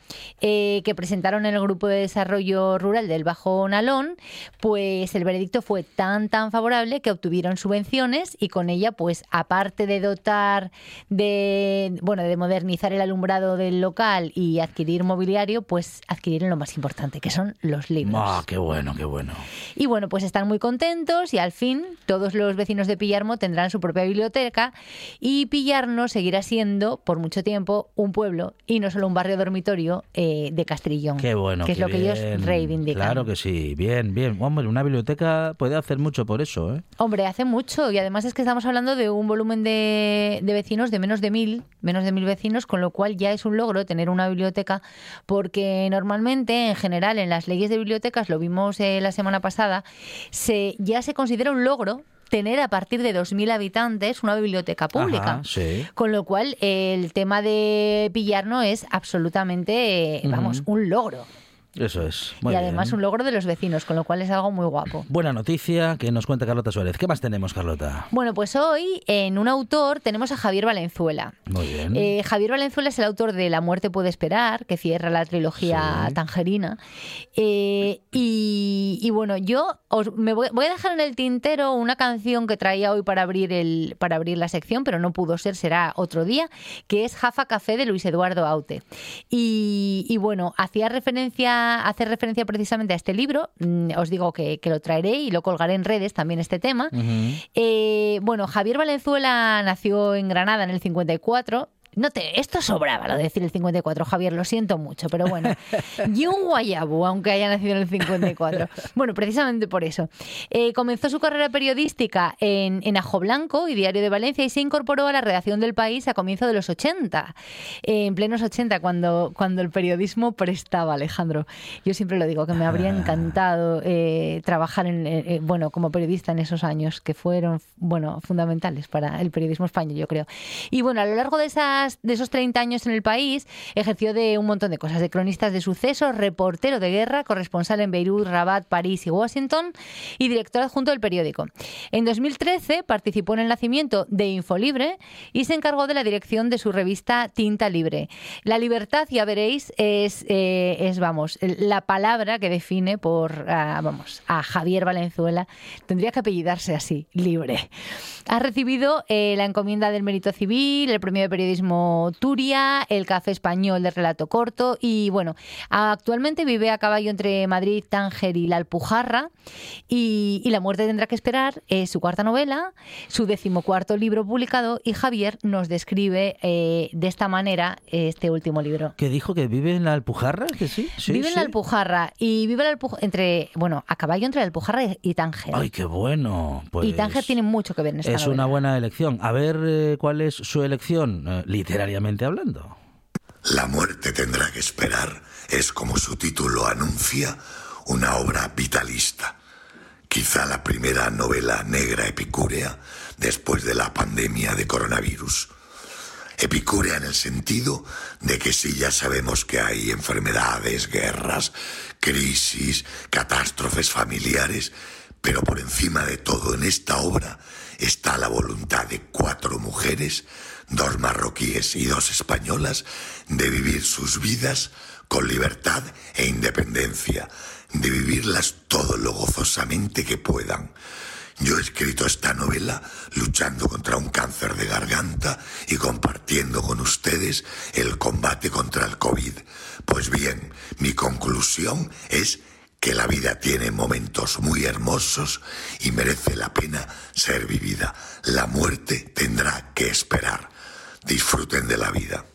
eh, que presentaron en el Grupo de Desarrollo Rural del Bajo Nalón, pues el veredicto fue tan tan favorable que obtuvieron subvenciones y con ella, pues aparte de dotar de bueno de modernizar el alumbrado del local y adquirir mobiliario, pues adquirieron lo más importante, que son los libros. Ah, qué bueno, qué bueno. Y bueno, pues están muy contentos y al fin todos los vecinos de Pillarmo tendrán su propia biblioteca y Pillarno seguirá siendo por mucho tiempo un pueblo y no solo un barrio dormitorio eh, de Castrillón. Qué bueno. Que es lo que ellos reivindican. Claro que sí, bien, bien. Hombre, una biblioteca puede hacer mucho por eso, ¿eh? Hombre, hace mucho y además es que estamos hablando de un volumen de, de vecinos de menos de mil, menos de mil vecinos, con lo cual ya es un logro tener una biblioteca, porque normalmente, en general, en las leyes de bibliotecas, lo vimos eh, la semana pasada, se, ya se considera un logro tener a partir de 2.000 habitantes una biblioteca pública. Ajá, sí. Con lo cual, el tema de Pillarno es absolutamente, eh, vamos, un logro. Eso es. Muy y además bien. un logro de los vecinos, con lo cual es algo muy guapo. Buena noticia que nos cuenta Carlota Suárez. ¿Qué más tenemos, Carlota? Bueno, pues hoy en un autor tenemos a Javier Valenzuela. Muy bien. Eh, Javier Valenzuela es el autor de La muerte puede esperar, que cierra la trilogía Sí. tangerina. Eh, y, y bueno, yo os, me voy, voy a dejar en el tintero una canción que traía hoy para abrir, el, para abrir la sección, pero no pudo ser, será otro día, que es Jafa Café de Luis Eduardo Aute. Y, y bueno, hacía referencia, hace referencia precisamente a este libro. Mm, Os digo que, que lo traeré y lo colgaré en redes también este tema. Eh, bueno, Javier Valenzuela nació en Granada en el 54. No te, esto sobraba lo de decir el 54, Javier, lo siento mucho, pero bueno. Y un guayabu, aunque haya nacido en el 54. Bueno, precisamente por eso. Eh, comenzó su carrera periodística en, en Ajo Blanco y Diario de Valencia y se incorporó a la redacción del país a comienzo de los 80. eh, en plenos 80, cuando, cuando el periodismo prestaba, Alejandro. Yo siempre lo digo, que me habría encantado eh, trabajar en, bueno, como periodista en esos años que fueron bueno, fundamentales para el periodismo español, yo creo. Y bueno, a lo largo de, esas, de esos 30 años en el país, ejerció de un montón de cosas, de cronistas de sucesos, reportero de guerra, corresponsal en Beirut, Rabat, París y Washington y director adjunto del periódico. En 2013 participó en el nacimiento de Infolibre y se encargó de la dirección de su revista Tinta Libre. La libertad, ya veréis, es, eh, es vamos, la palabra que define por, vamos, a Javier Valenzuela. Tendría que apellidarse así, libre. Ha recibido eh, la encomienda del mérito civil, el premio de periodismo Turia, el Café Español de Relato Corto y bueno, actualmente vive a caballo entre Madrid, Tánger y la Alpujarra y, y La muerte tendrá que esperar es su cuarta novela, su decimocuarto libro publicado y Javier nos describe eh, de esta manera este último libro. ¿Que dijo que vive en la Alpujarra? ¿Que sí? sí vive en la sí. Alpujarra y vive la Alpujarra entre, bueno, a caballo entre la Alpujarra y- Tánger. Ay, qué bueno. Pues y Tánger tiene mucho que ver en esta es novela. una buena elección. A ver eh, cuál es su elección, eh, literariamente hablando. La muerte tendrá que esperar es, como su título anuncia, una obra vitalista. Quizá la primera novela negra epicúrea después de la pandemia de coronavirus. Epicúrea en el sentido de que sí ya sabemos que hay enfermedades, guerras, crisis, catástrofes familiares, pero por encima de todo en esta obra está la voluntad de cuatro mujeres, dos marroquíes y dos españolas, de vivir sus vidas con libertad e independencia, de vivirlas todo lo gozosamente que puedan. Yo he escrito esta novela luchando contra un cáncer de garganta y compartiendo con ustedes el combate contra el COVID. Pues bien, mi conclusión es que la vida tiene momentos muy hermosos y merece la pena ser vivida. La muerte tendrá que esperar. Disfruten de la vida.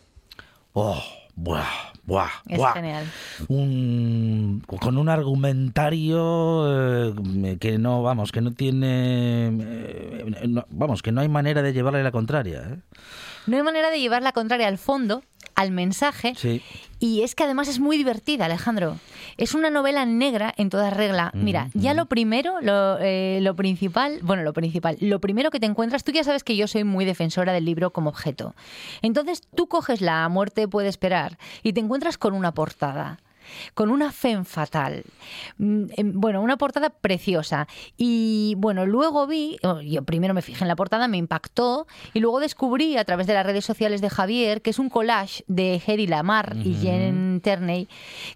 Oh, buah, buah, Es buah. genial. Un, con un argumentario eh, que no, vamos, que no tiene, eh, no- vamos, que no hay manera de llevarle la contraria. ¿eh? No hay manera de llevar la contraria al fondo, al mensaje. Sí. Y es que además es muy divertida, Alejandro. Es una novela negra en toda regla. Mira, ya lo primero, lo, eh, lo principal, bueno, lo principal, lo primero que te encuentras, tú ya sabes que yo soy muy defensora del libro como objeto. Entonces tú coges La muerte puede esperar y te encuentras con una portada con una femme fatal. Mm, em, Bueno, una portada preciosa. Y bueno, luego vi, oh, yo primero me fijé en la portada, me impactó, y luego descubrí a través de las redes sociales de Javier que es un collage de Hedy Lamar y Jen Terney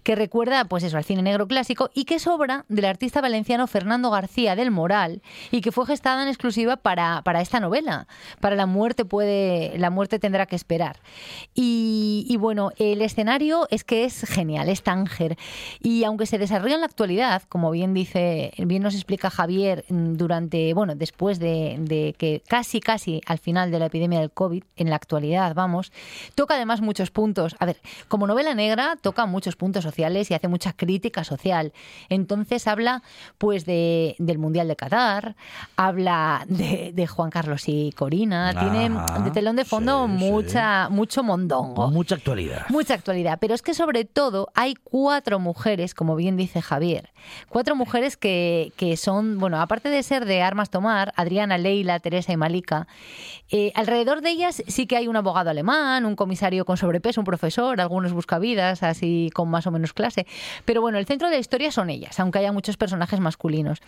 que recuerda pues eso al cine negro clásico y que es obra del artista valenciano Fernando García del Moral y que fue gestada en exclusiva para, para esta novela, para la muerte puede la muerte tendrá que esperar. Y, y bueno, el escenario es que es genial, es Tánger. Y aunque se desarrolla en la actualidad, como bien dice, bien nos explica Javier, mm, durante, bueno, después de, de que casi, casi al final de la epidemia del COVID, en la actualidad, vamos, toca además muchos puntos. A ver, como novela negra, toca muchos puntos sociales y hace mucha crítica social. Entonces habla, pues, de, del Mundial de Qatar, habla de, de Juan Carlos y Corina, tiene de telón de fondo sí, sí. mucha, mucho mondongo. Mucha actualidad. Mucha actualidad, pero es que sobre todo hay cuatro mujeres, como bien dice Javier. Cuatro mujeres que, que son, bueno, aparte de ser de armas tomar, Adriana, Leila, Teresa y Malika, eh, alrededor de ellas sí que hay un abogado alemán, un comisario con sobrepeso, un profesor, algunos buscavidas, así con más o menos clase. Pero bueno, el centro de la historia son ellas, aunque haya muchos personajes masculinos.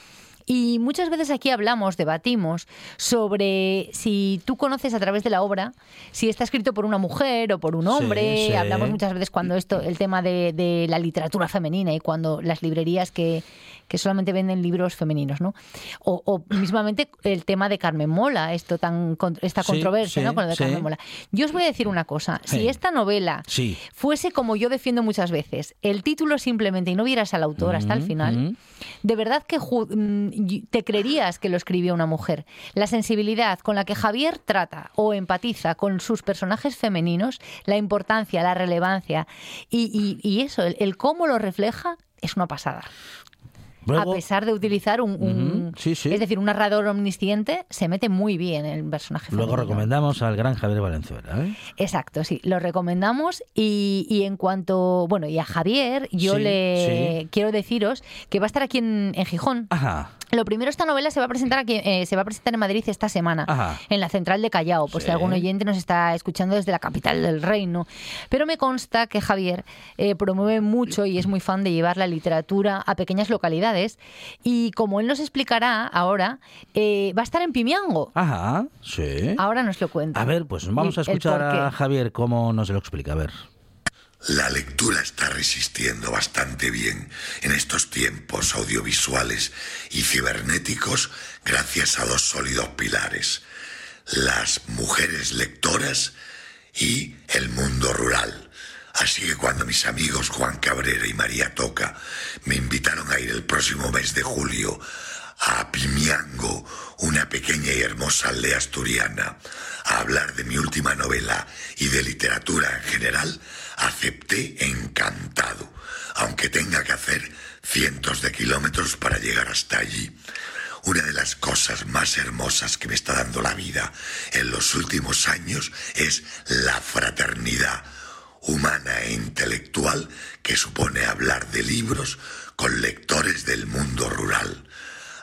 Y muchas veces aquí hablamos, debatimos sobre si tú conoces a través de la obra, si está escrito por una mujer o por un hombre. sí. Hablamos muchas veces cuando esto, el tema de, de la literatura femenina y cuando las librerías que, que solamente venden libros femeninos, ¿no? O, o mismamente el tema de Carmen Mola, esto tan esta controversia, sí, ¿no? Con lo de sí. Carmen Mola. Yo os voy a decir una cosa. Si esta novela fuese como yo defiendo muchas veces, el título simplemente y no vieras al autor hasta el Ujú, final, ujú. de verdad que mm, te creerías que lo escribió una mujer. La sensibilidad con la que Javier trata o empatiza con sus personajes femeninos, la importancia, la relevancia y, y- y eso, el, el cómo lo refleja, es una pasada. Luego- a pesar de utilizar un, un- Ujú, sí, sí. es decir, un narrador omnisciente, se mete muy bien el personaje Luego femenino. recomendamos al gran Javier Valenzuela. ¿eh? Exacto, sí, lo recomendamos. Y, y en cuanto, bueno, y a Javier, yo Sí, le quiero deciros que va a estar aquí en, en Gijón. Ajá. Lo primero, esta novela se va a presentar aquí, eh, se va a presentar en Madrid esta semana, Ajá. en la central de Callao, por si algún oyente nos está escuchando desde la capital del reino. Pero me consta que Javier eh, promueve mucho y es muy fan de llevar la literatura a pequeñas localidades. Y como él nos explicará ahora, eh, va a estar en Pimiango. Ajá, sí. Ahora nos lo cuenta. A ver, pues vamos a escuchar a. Javier cómo nos lo explica. A ver. La lectura está resistiendo bastante bien en estos tiempos audiovisuales y cibernéticos gracias a dos sólidos pilares, las mujeres lectoras y el mundo rural. Así que cuando mis amigos Juan Cabrera y María Toca me invitaron a ir el próximo mes de julio a Pimiango, una pequeña y hermosa aldea asturiana, a hablar de mi última novela y de literatura en general, acepté encantado, aunque tenga que hacer cientos de kilómetros para llegar hasta allí. Una de las cosas más hermosas que me está dando la vida en los últimos años es la fraternidad humana e intelectual que supone hablar de libros con lectores del mundo rural.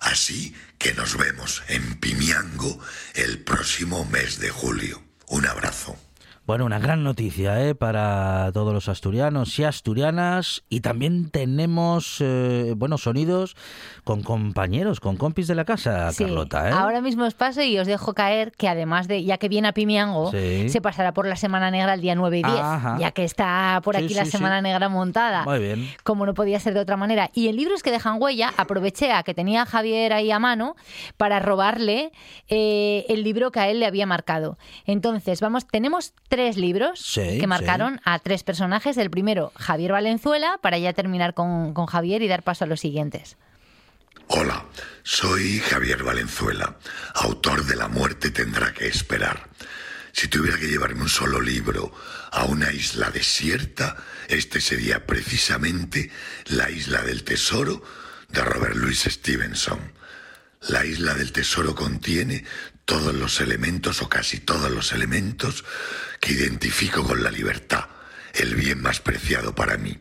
Así que nos vemos en Pimiango el próximo mes de julio. Un abrazo. Bueno, una gran noticia ¿eh? para todos los asturianos y asturianas. Y también tenemos, eh, bueno, sonidos con compañeros, con compis de la casa, Sí, Carlota. ¿eh? Ahora mismo os paso y os dejo caer que además de, ya que viene a Pimiango, Sí. se pasará por la Semana Negra el día 9 y 10, Ajá. ya que está por aquí la sí. Semana Negra montada. Muy bien. Como no podía ser de otra manera. Y en libros que dejan huella, aproveché a que tenía a Javier ahí a mano para robarle eh, el libro que a él le había marcado. Entonces, vamos, tenemos tres libros Sí, que marcaron a tres personajes. El primero, Javier Valenzuela, para ya terminar con, con Javier y dar paso a los siguientes. Hola, soy Javier Valenzuela, autor de La muerte tendrá que esperar. Si tuviera que llevarme un solo libro a una isla desierta, este sería precisamente La isla del tesoro de Robert Louis Stevenson. La isla del tesoro contiene todos los elementos o casi todos los elementos que identifico con la libertad, el bien más preciado para mí,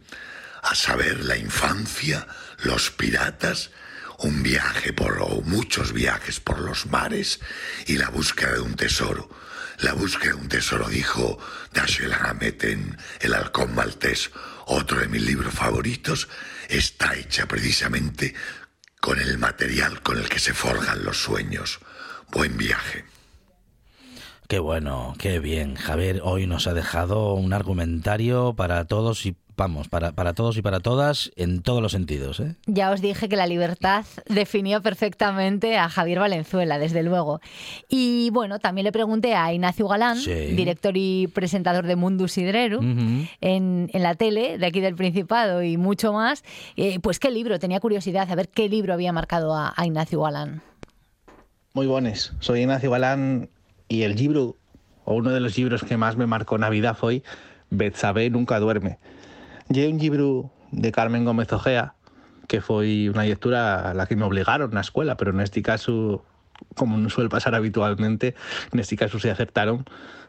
a saber la infancia, los piratas, un viaje por o muchos viajes por los mares y la búsqueda de un tesoro. La búsqueda de un tesoro, dijo Dashiell Hammett en El halcón maltés, otro de mis libros favoritos, está hecha precisamente con el material con el que se forjan los sueños. Buen viaje. Qué bueno, qué bien. Javier hoy nos ha dejado un argumentario para todos y vamos, para, para todos y para todas en todos los sentidos. ¿eh? Ya os dije que la libertad definía perfectamente a Javier Valenzuela, desde luego. Y bueno, también le pregunté a Ignacio Galán, Sí. director y presentador de Mundus Sidreru, en, en la tele de aquí del Principado y mucho más, eh, pues qué libro, tenía curiosidad a ver qué libro había marcado a, a Ignacio Galán. Muy buenos. Soy Ignacio Galán y el libro, o uno de los libros que más me marcó Navidad fue Betsabé nunca duerme. Y un libro de Carmen Gómez Ojea, que fue una lectura a la que me obligaron en la escuela, pero en este caso, como no suele pasar habitualmente, en este caso se aceptaron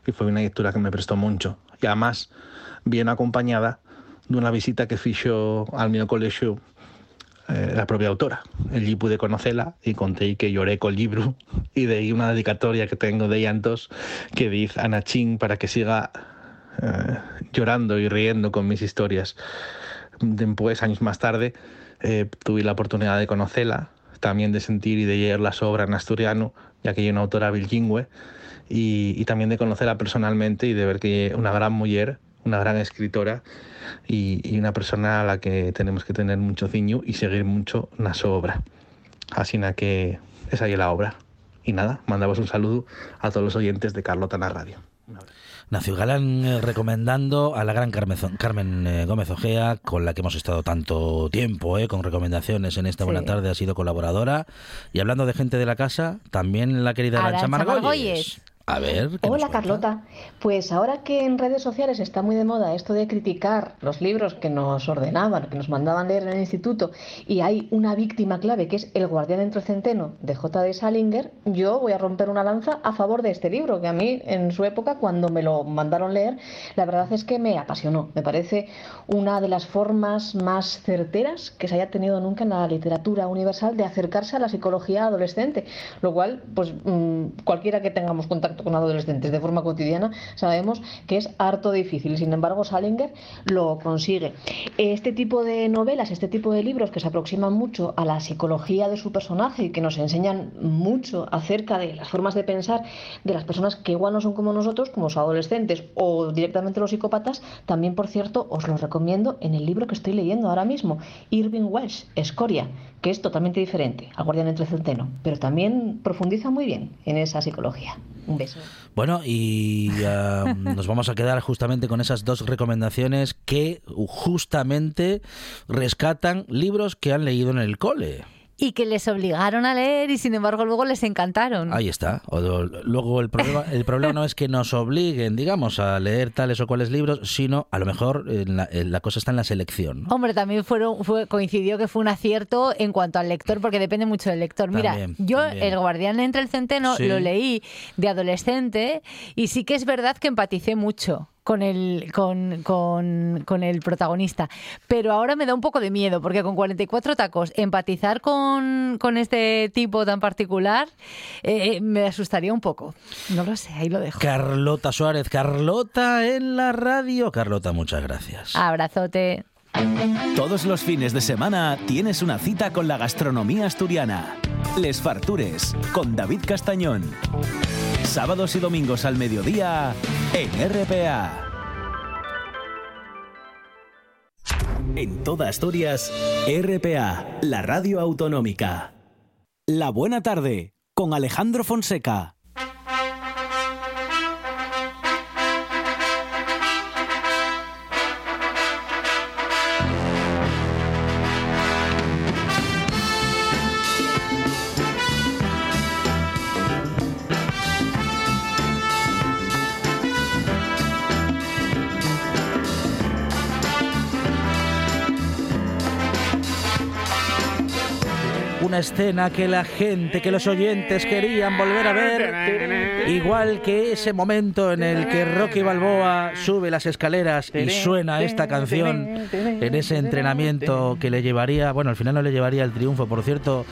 y fue una lectura que me prestó mucho. Y además, bien acompañada d'una visita que fixo al meu colexio eh, la propia autora. Allí pude conocerla y conté que lloré con el libro y de ahí una dedicatoria que tengo de llantos que dice a Nachín para que siga eh, llorando y riendo con mis historias. Después, años más tarde, eh, tuve la oportunidad de conocerla, también de sentir y de leer las obras en asturiano, ya que ella es una autora bilingüe, y, y también de conocerla personalmente y de ver que una gran mujer, una gran escritora y, y una persona a la que tenemos que tener mucho ciño y seguir mucho en su obra. Así na que esa es la obra. Y nada, mandamos un saludo a todos los oyentes de Carlota en la Radio. Nacio Galán eh, recomendando a la gran Carmezo- Carmen eh, Gómez Ojea, con la que hemos estado tanto tiempo, eh, con recomendaciones en esta buena Sí. tarde, ha sido colaboradora. Y hablando de gente de la casa, también la querida Arancha Margolles. Margolles. A ver, ¿qué nos Hola Carlota, pues ahora que en redes sociales está muy de moda esto de criticar los libros que nos ordenaban, que nos mandaban leer en el instituto, y hay una víctima clave que es El guardián entre centeno de J. de Salinger, yo voy a romper una lanza a favor de este libro, que a mí en su época cuando me lo mandaron leer, la verdad es que me apasionó, me parece una de las formas más certeras que se haya tenido nunca en la literatura universal de acercarse a la psicología adolescente, lo cual pues mm, cualquiera que tengamos contacto con adolescentes de forma cotidiana sabemos que es harto difícil. Sin embargo, Salinger lo consigue. Este tipo de novelas, este tipo de libros que se aproximan mucho a la psicología de su personaje y que nos enseñan mucho acerca de las formas de pensar de las personas que igual no son como nosotros, como los adolescentes o directamente los psicópatas, también, por cierto, os lo recomiendo en el libro que estoy leyendo ahora mismo, Irving Welsh, Escoria, que es totalmente diferente al Guardián entre Centeno, pero también profundiza muy bien en esa psicología. Un beso. Bueno, y nos vamos a quedar justamente con esas dos recomendaciones que justamente rescatan libros que han leído en el cole. Y que les obligaron a leer y sin embargo luego les encantaron. Ahí está. O- luego el problema, el problema no es que nos obliguen, digamos, a leer tales o cuales libros, sino a lo mejor en la, en la cosa está en la selección. ¿no? Hombre, también fueron, fue, coincidió que fue un acierto en cuanto al lector, porque depende mucho del lector. Mira, También, yo también. El Guardián entre el Centeno Sí. lo leí de adolescente y sí que es verdad que empaticé mucho con el, con, con, con el protagonista. Pero ahora me da un poco de miedo, porque con 44 tacos, empatizar con, con este tipo tan particular eh, me asustaría un poco. No lo sé, ahí lo dejo. Carlota Suárez, Carlota en la radio. Carlota, muchas gracias. Abrazote. Todos los fines de semana tienes una cita con la gastronomía asturiana. Les Fartures, con David Castañón. Sábados y domingos al mediodía en RPA. En toda Asturias, RPA, la radio autonómica. La buena tarde, con Alejandro Fonseca. Una escena que la gente, que los oyentes querían volver a ver. Igual que ese momento en el que Rocky Balboa sube las escaleras y suena esta canción en ese entrenamiento que le llevaría, bueno, al final no le llevaría el triunfo, por cierto.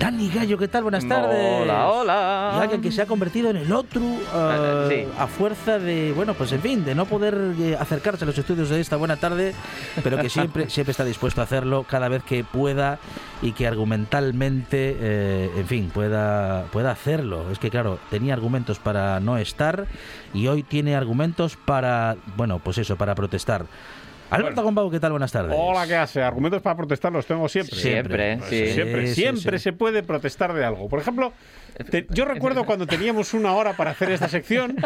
Dani Gallo, ¿qué tal? Buenas tardes. Hola, hola. Y alguien que se ha convertido en el otro eh, sí. a fuerza de, bueno, pues en fin, de no poder eh, acercarse a los estudios de esta buena tarde, pero que siempre, siempre está dispuesto a hacerlo cada vez que pueda y que argumentalmente, eh, en fin, pueda, pueda hacerlo. Es que, claro, tenía argumentos para no estar y hoy tiene argumentos para, bueno, pues eso, para protestar. Alberto Gombau, ¿qué tal? Buenas tardes. Hola, ¿qué hace? Argumentos para protestar los tengo siempre. Siempre, Pues sí. Siempre, Sí, siempre sí. se puede protestar de algo. Por ejemplo, te- yo recuerdo cuando teníamos una hora para hacer esta sección,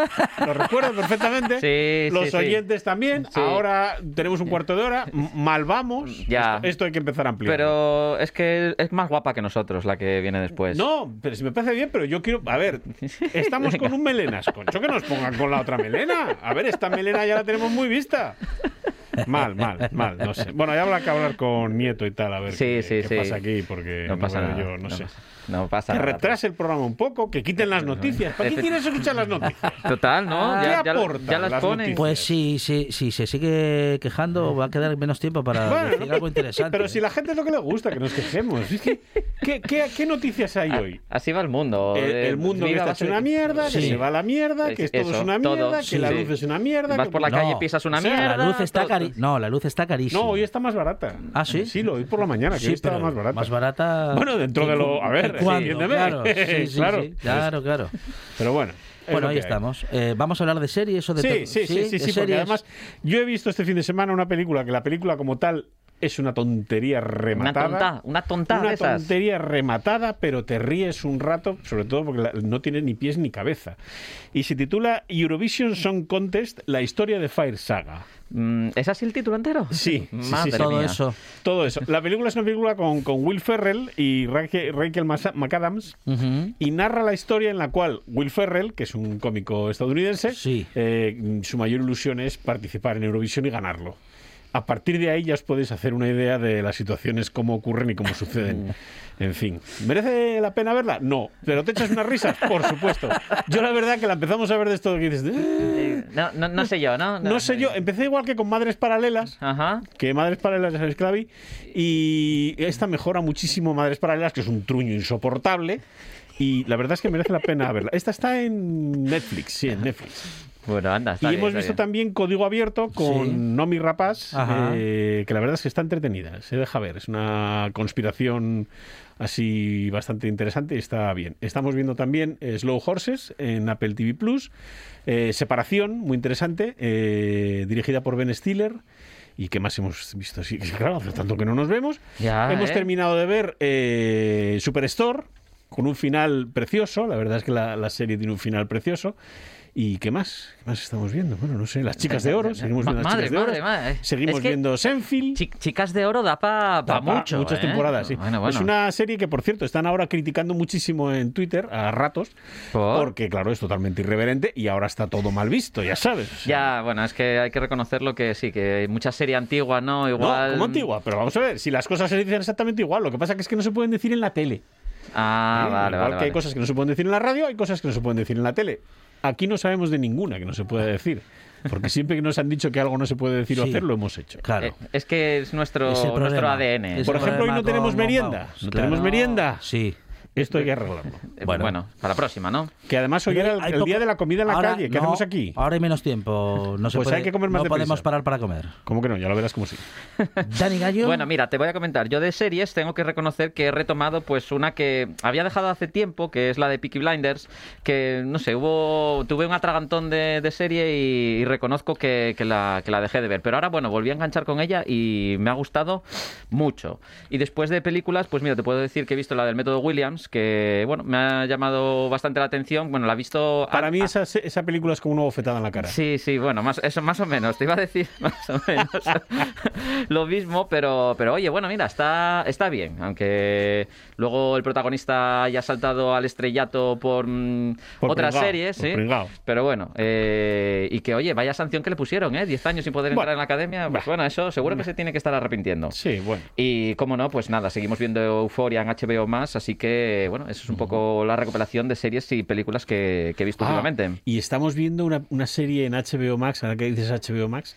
lo recuerdo perfectamente. Sí, los sí, sí. oyentes también. Sí. Ahora tenemos un cuarto de hora. Mal vamos. Ya. Esto, esto hay que empezar a ampliar. Pero es que es más guapa que nosotros la que viene después. No, pero si me parece bien, pero yo quiero. A ver, estamos con un melenas, concho, que nos pongan con la otra melena. A ver, esta melena ya la tenemos muy vista. Mal, mal, mal, no sé. Bueno, ya habrá que hablar con Nieto y tal, a ver Sí, qué, sí, qué sí. pasa aquí, porque No pasa nada, yo, no, no sé. pasa- No pasa Que nada. retrase el programa un poco, que quiten las noticias. ¿Para qué quieres escuchar las noticias? Total, ¿no? ¿Qué Ya, ya las las ponen. noticias? Pues si, si, si se sigue quejando, va a quedar menos tiempo para Bueno, decir algo interesante. Pero si la gente es lo que le gusta, que nos quejemos. Es que, ¿qué, qué, qué noticias hay hoy? Así va el mundo. El, Eh, el mundo que está de- una mierda, que se va a la mierda, que Es- todo eso, es una todo, mierda, que sí, la luz es una mierda. Vas que- por la calle, pisas una O sea, mierda. La luz está No, la luz está carísima. No, hoy está más barata. ¿Ah, sí? Sí, lo oí por la mañana, que Sí, hoy estaba más barata. Más barata. Bueno, dentro ¿Que de lo- a ver, entiéndeme. Claro, sí, sí, Claro. claro, claro. Pero bueno. Bueno, ahí estamos. Eh, Vamos a hablar de series o de Sí, sí, sí, sí, sí, porque además yo he visto este fin de semana una película que la película como tal es una tontería Una rematada. tonta, una tonta Una de esas. tontería rematada, pero te ríes un rato, sobre todo porque no tiene ni pies ni cabeza. Y se titula Eurovision Song Contest, la historia de Fire Saga. Mm, ¿Es así el título entero? Sí, sí, sí, Madre sí. Todo mía. eso. Todo eso. La película es una película con, con Will Ferrell y Rachel, McAdams y narra la historia en la cual Will Ferrell, que es un cómico estadounidense, Sí. eh, su mayor ilusión es participar en Eurovisión y ganarlo. A partir de ahí ya os podéis hacer una idea de las situaciones, cómo ocurren y cómo suceden. En fin, ¿merece la pena verla? No. ¿Pero te echas unas risas? Por supuesto. Yo la verdad que la empezamos a ver de esto que dices... "Eh". No, no, no sé yo, ¿no? No sé yo, empecé igual que con Madres Paralelas, Ajá. que Madres Paralelas ya sabéis que la vi, y esta mejora muchísimo Madres Paralelas, que es un truño insoportable, y la verdad es que merece la pena verla. Esta está en Netflix, sí, en Netflix. Bueno, anda, Y bien, hemos está visto bien. también Código Abierto con Sí. Nomi Rapaz, eh, que la verdad es que está entretenida, se deja ver, es una conspiración así bastante interesante y está bien. Estamos viendo también eh, Slow Horses en Apple TV Plus, eh, Separación, muy interesante, eh, dirigida por Ben Stiller. ¿Y qué más hemos visto? Sí, claro, hace tanto que no nos vemos. Ya, hemos ¿eh? terminado de ver eh, Superstore, con un final precioso. La verdad es que la, la serie tiene un final precioso. ¿Y qué más? ¿Qué más estamos viendo? Bueno, no sé, las chicas de oro. Seguimos viendo las madre, chicas de madre, oro. madre. Seguimos Es que viendo Senfield. Chi- Chicas de oro da para pa- mucho. muchas ¿eh? temporadas, sí. Bueno, bueno. Es una serie que, por cierto, están ahora criticando muchísimo en Twitter a ratos, ¿Por? porque, claro, es totalmente irreverente y ahora está todo mal visto, ya sabes. O sea, Ya, bueno, es que hay que reconocerlo que sí, que hay mucha serie antigua, ¿no? Igual. No, como antigua, pero vamos a ver, si las cosas se dicen exactamente igual, lo que pasa que es que no se pueden decir en la tele. Ah, ¿eh? vale, Igual vale. que hay vale. cosas que no se pueden decir en la radio, hay cosas que no se pueden decir en la tele. Aquí no sabemos de ninguna que no se pueda decir. Porque siempre que nos han dicho que algo no se puede decir o hacer, lo hemos hecho. Claro. Eh, es que es nuestro, Es nuestro. ADN. Es Por ejemplo, hoy no tenemos merienda. vamos, No claro. tenemos merienda. Sí. Esto hay que arreglarlo. Bueno. Bueno. para la próxima, ¿no? Que además hoy era el, día de la comida en la Ahora- calle. ¿Qué no, hacemos aquí? Ahora hay menos tiempo. No se Pues puede- hay que comer más No deprisa. podemos parar para comer. ¿Cómo que no? Ya lo verás como sí. Dani Gallo. Bueno, mira, te voy a comentar. Yo de series tengo que reconocer que he retomado pues una que había dejado hace tiempo, que es la de Peaky Blinders, que no sé, hubo tuve un atragantón de, de serie y, y reconozco que, que la, que la dejé de ver. Pero ahora, bueno, volví a enganchar con ella y me ha gustado mucho. Y después de películas, pues mira, te puedo decir que he visto la del método Williams, que bueno, me ha llamado bastante la atención. Bueno, la he visto... Para a- mí a- esa, esa película es como una bofetada en la cara. Sí, sí, bueno, más, eso más o menos, te iba a decir más o menos lo mismo, pero, pero oye, bueno, mira, está, está bien, aunque luego el protagonista haya saltado al estrellato por, mm, Por otras pringao, series, por sí, pringao. pero bueno, eh, y que oye, vaya sanción que le pusieron, ¿eh? 10 años sin poder entrar en la academia, pues bueno, eso seguro que se tiene que estar arrepintiendo. Sí, bueno. Y como no, pues nada, seguimos viendo Euforia en HBO más, así que bueno, eso es un poco la recopilación de series y películas que, que he visto Ah, últimamente. y estamos viendo una, una serie en HBO Max, ahora que dices HBO Max,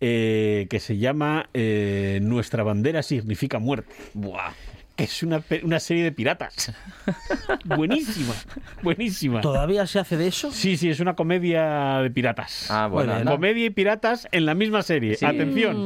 eh, que se llama eh, Nuestra bandera significa muerte. Buah. Que es una, una serie de piratas. buenísima, buenísima. ¿Todavía se hace de eso? Sí, sí, es una comedia de piratas. Ah, bueno. Comedia y piratas en la misma serie. Sí. Atención.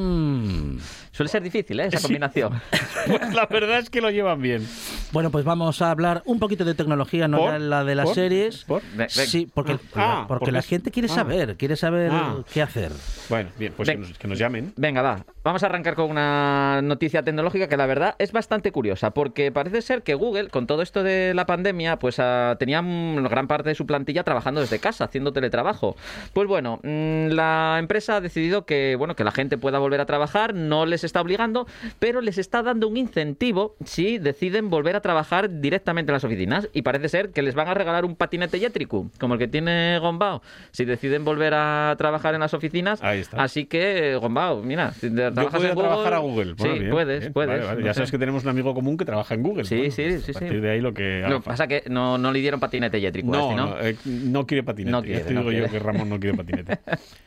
Mm. Suele ser difícil, ¿eh? Esa Sí. combinación. Pues la verdad es que lo llevan bien. Bueno, pues vamos a hablar un poquito de tecnología, no ¿Por? la de las ¿Por? series. Sí, porque, Ah, porque, porque la gente quiere ah. saber, quiere saber Ah. qué hacer. Bueno, bien, pues que nos, que nos llamen. Venga, va. Vamos a arrancar con una noticia tecnológica que la verdad es bastante curiosa, porque parece ser que Google, con todo esto de la pandemia, pues ah, tenía gran parte de su plantilla trabajando desde casa, haciendo teletrabajo. Pues bueno, mm, la empresa ha decidido que, bueno, que la gente pueda volver a trabajar, no les está obligando, pero les está dando un incentivo si deciden volver a trabajar directamente en las oficinas y parece ser que les van a regalar un patinete eléctrico, como el que tiene Gombao, si deciden volver a trabajar en las oficinas. Así que, Gombao, mira, si Yo trabajas puedo en Google, trabajar a Google. Bueno, sí, bien, puedes, bien. puedes. Vale, vale. no Ya sé. sabes que tenemos un amigo común que trabaja en Google. Sí, Bueno, sí, pues sí, A partir sí. de ahí lo que Lo que pasa que no, no le dieron patinete a No, este, ¿no? no, eh, no quiere patinete. No quiere, digo yo quiere. que Ramón no quiere patinete.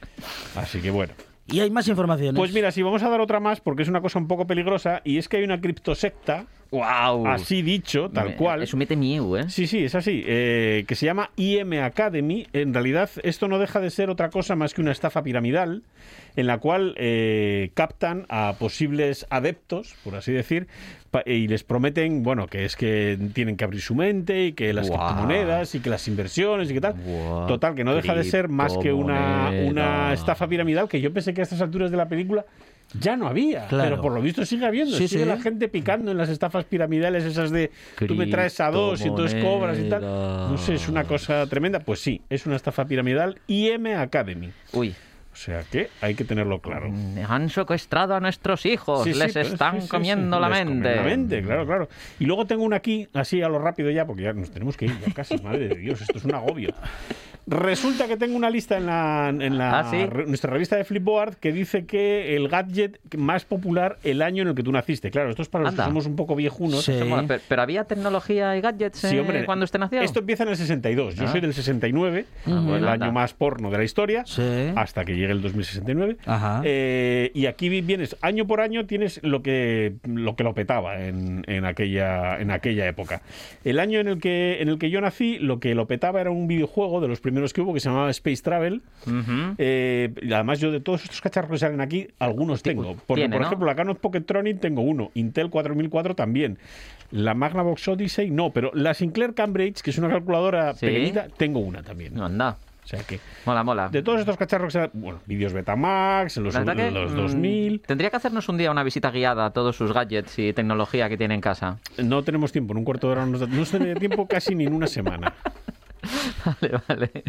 Así que bueno. Y hay más informaciones. Pues mira, si vamos a dar otra más, porque es una cosa un poco peligrosa, y es que hay una criptosecta. ¡Wow! Así dicho, tal Me- cual. Eso mete miedo, ¿eh? Sí, sí, es así. eh, que se llama IM Academy. En realidad, esto no deja de ser otra cosa más que una estafa piramidal en la cual eh, captan a posibles adeptos, por así decir, y les prometen, bueno, que es que tienen que abrir su mente y que las Guau. criptomonedas y que las inversiones y que tal. Total, que no deja de ser más que una, una estafa piramidal que yo pensé que a estas alturas de la película ya no había, Claro. pero por lo visto sigue habiendo. Sí, sigue sí. la gente picando en las estafas piramidales esas de tú me traes a dos y entonces cobras y tal. No sé, es una cosa tremenda. Pues sí, es una estafa piramidal IM Academy. Uy. O sea que hay que tenerlo claro. Han secuestrado a nuestros hijos, Sí, sí, les pues, están sí, sí, comiendo sí, la les mente. La mente, claro, claro. Y luego tengo una aquí, así a lo rápido ya, porque ya nos tenemos que ir ya casi, madre de Dios, esto es un agobio. Resulta que tengo una lista en la, en la Ah, ¿sí? re- nuestra revista de Flipboard que dice que el gadget más popular el año en el que tú naciste. Claro, esto es para los Anda. que somos un poco viejunos. Mola. Pero, pero había tecnología y gadgets Sí, eh, hombre, cuando usted nació. Esto empieza en el 62. Yo Ah. soy del 69, Ah, bueno, el anda. año más porno de la historia, hasta que llegue el 2069. Ajá. Eh, y aquí vi- vienes, año por año tienes lo que lo, que lo petaba en, en aquella, en aquella época. El año en el, que, en el que yo nací, lo que lo petaba era un videojuego de los primeros que hubo que se llamaba Space Travel. Ujú. Eh, y además, yo de todos estos cacharros que salen aquí, algunos tengo. Porque, tiene, por ¿no? ejemplo, la Canon Poketronic tengo uno, Intel 4004 también. La Magnavox Odyssey no, pero la Sinclair Cambridge, que es una calculadora Sí. pequeñita, tengo una también. Anda. O sea que. Mola, mola. De todos estos cacharros que bueno, vídeos Betamax, los, verdad que, los mm, 2000. Tendría que hacernos un día una visita guiada a todos sus gadgets y tecnología que tiene en casa. No tenemos tiempo, en un cuarto de hora no nos da- no se da tiempo casi ni en una semana. Vale, vale.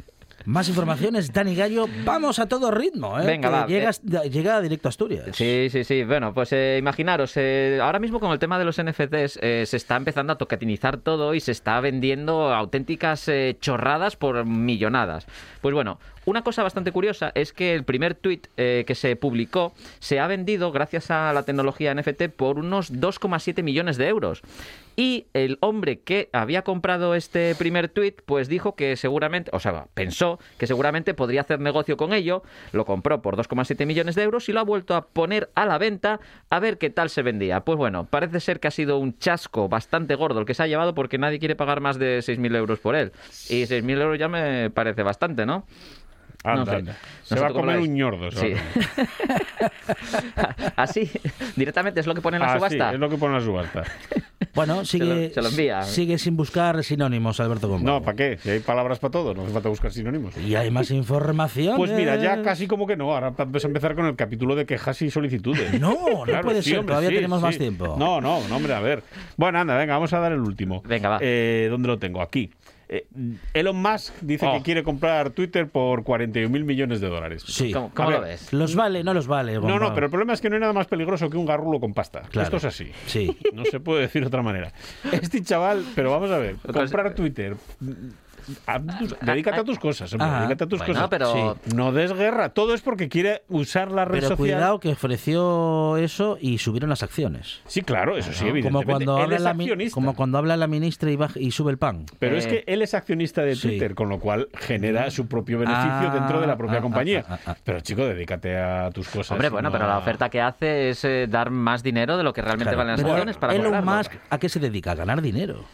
Más informaciones, Dani Gallo. Vamos a todo ritmo, ¿eh? Venga, va, llegas- llega directo a Asturias. Sí, sí, sí. Bueno, pues eh, imaginaros, eh, ahora mismo con el tema de los NFTs eh, se está empezando a tocatinizar todo y se está vendiendo auténticas eh, chorradas por millonadas. Pues bueno, una cosa bastante curiosa es que el primer tweet eh, que se publicó se ha vendido gracias a la tecnología NFT por unos 2,7 millones de euros. Y el hombre que había comprado este primer tweet, pues dijo que seguramente, o sea, pensó que seguramente podría hacer negocio con ello, lo compró por 2,7 millones de euros y lo ha vuelto a poner a la venta a ver qué tal se vendía. Pues bueno, parece ser que ha sido un chasco bastante gordo el que se ha llevado porque nadie quiere pagar más de 6.000 euros por él. Y 6.000 euros ya me parece bastante, ¿no? Anda, No sé. anda. Se va a comer un ñordo. se Sí. Así, directamente es lo que pone en la Ah, subasta. es lo que pone en la subasta. Bueno, sigue, lo- se lo envía. sigue sin buscar sinónimos, Alberto Gómez. No, ¿para qué? Si hay palabras para todo, no hace falta buscar sinónimos. Y hay más información. Pues mira, ya casi como que no. Ahora vamos a empezar con el capítulo de quejas y solicitudes. No, no puede ser, todavía tenemos más tiempo. No, no, no, hombre, a ver. Bueno, anda, venga, vamos a dar el último. Venga, va. Eh, ¿Dónde lo tengo? Aquí. Eh, Elon Musk dice Oh. que quiere comprar Twitter por 41 mil millones de dólares. Sí. ¿Cómo, A cómo lo ves? ¿Los vale? No los vale. No, no, pero el problema es que no hay nada más peligroso que un garrulo con pasta. Claro. Esto es así. Sí. No se puede decir de otra manera. Este chaval, pero vamos a ver, comprar Twitter. A tus- dedícate a tus cosas, hombre, Ah, dedícate a tus bueno, cosas. pero- No des guerra. Todo es porque quiere usar la red Pero social. cuidado que ofreció eso y subieron las acciones. Sí, claro, eso sí, evidentemente. Como cuando, Él habla es la, accionista. como cuando habla la ministra y, baja- y sube el pan. Pero es Eh, que él es accionista de sí. Twitter, con lo cual genera su propio beneficio Ah, dentro de la propia ah, compañía. ah, ah, ah. Pero chico, dedícate a tus cosas. Hombre, bueno, no pero la oferta que hace es eh, dar más dinero de lo que realmente Claro, valen las acciones para Elon. Musk, ¿a qué se dedica? A ganar dinero.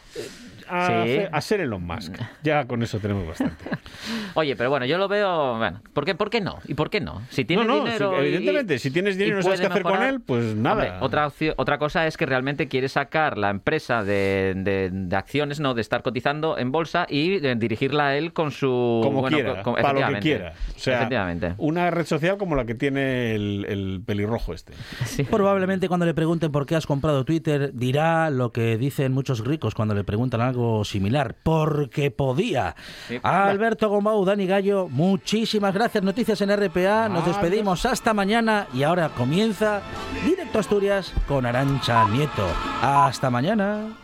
A, Sí. hacer- a ser Elon Musk. Ya con eso tenemos bastante. Oye, pero bueno, yo lo veo. Bueno, ¿por qué, por qué no? ¿Y por qué no? Si tienes no, no, dinero. y- evidentemente, si tienes dinero y no sabes qué hacer con él, pues nada. Hombre, otra, opción- otra cosa es que realmente quiere sacar la empresa de, de- de acciones, no de estar cotizando en bolsa y eh, dirigirla a él con su. como bueno, quiera, con- con- para lo que efectivamente. quiera. O sea, efectivamente. una red social como la que tiene el, el pelirrojo este. Probablemente cuando le pregunten por qué has comprado Twitter, dirá lo que dicen muchos ricos cuando le preguntan algo similar. Porque podía. Sí. Alberto Gombau, Dani Gallo, muchísimas gracias. Noticias en RPA. Nos despedimos hasta mañana y ahora comienza Directo Asturias con Arancha Nieto. Hasta mañana.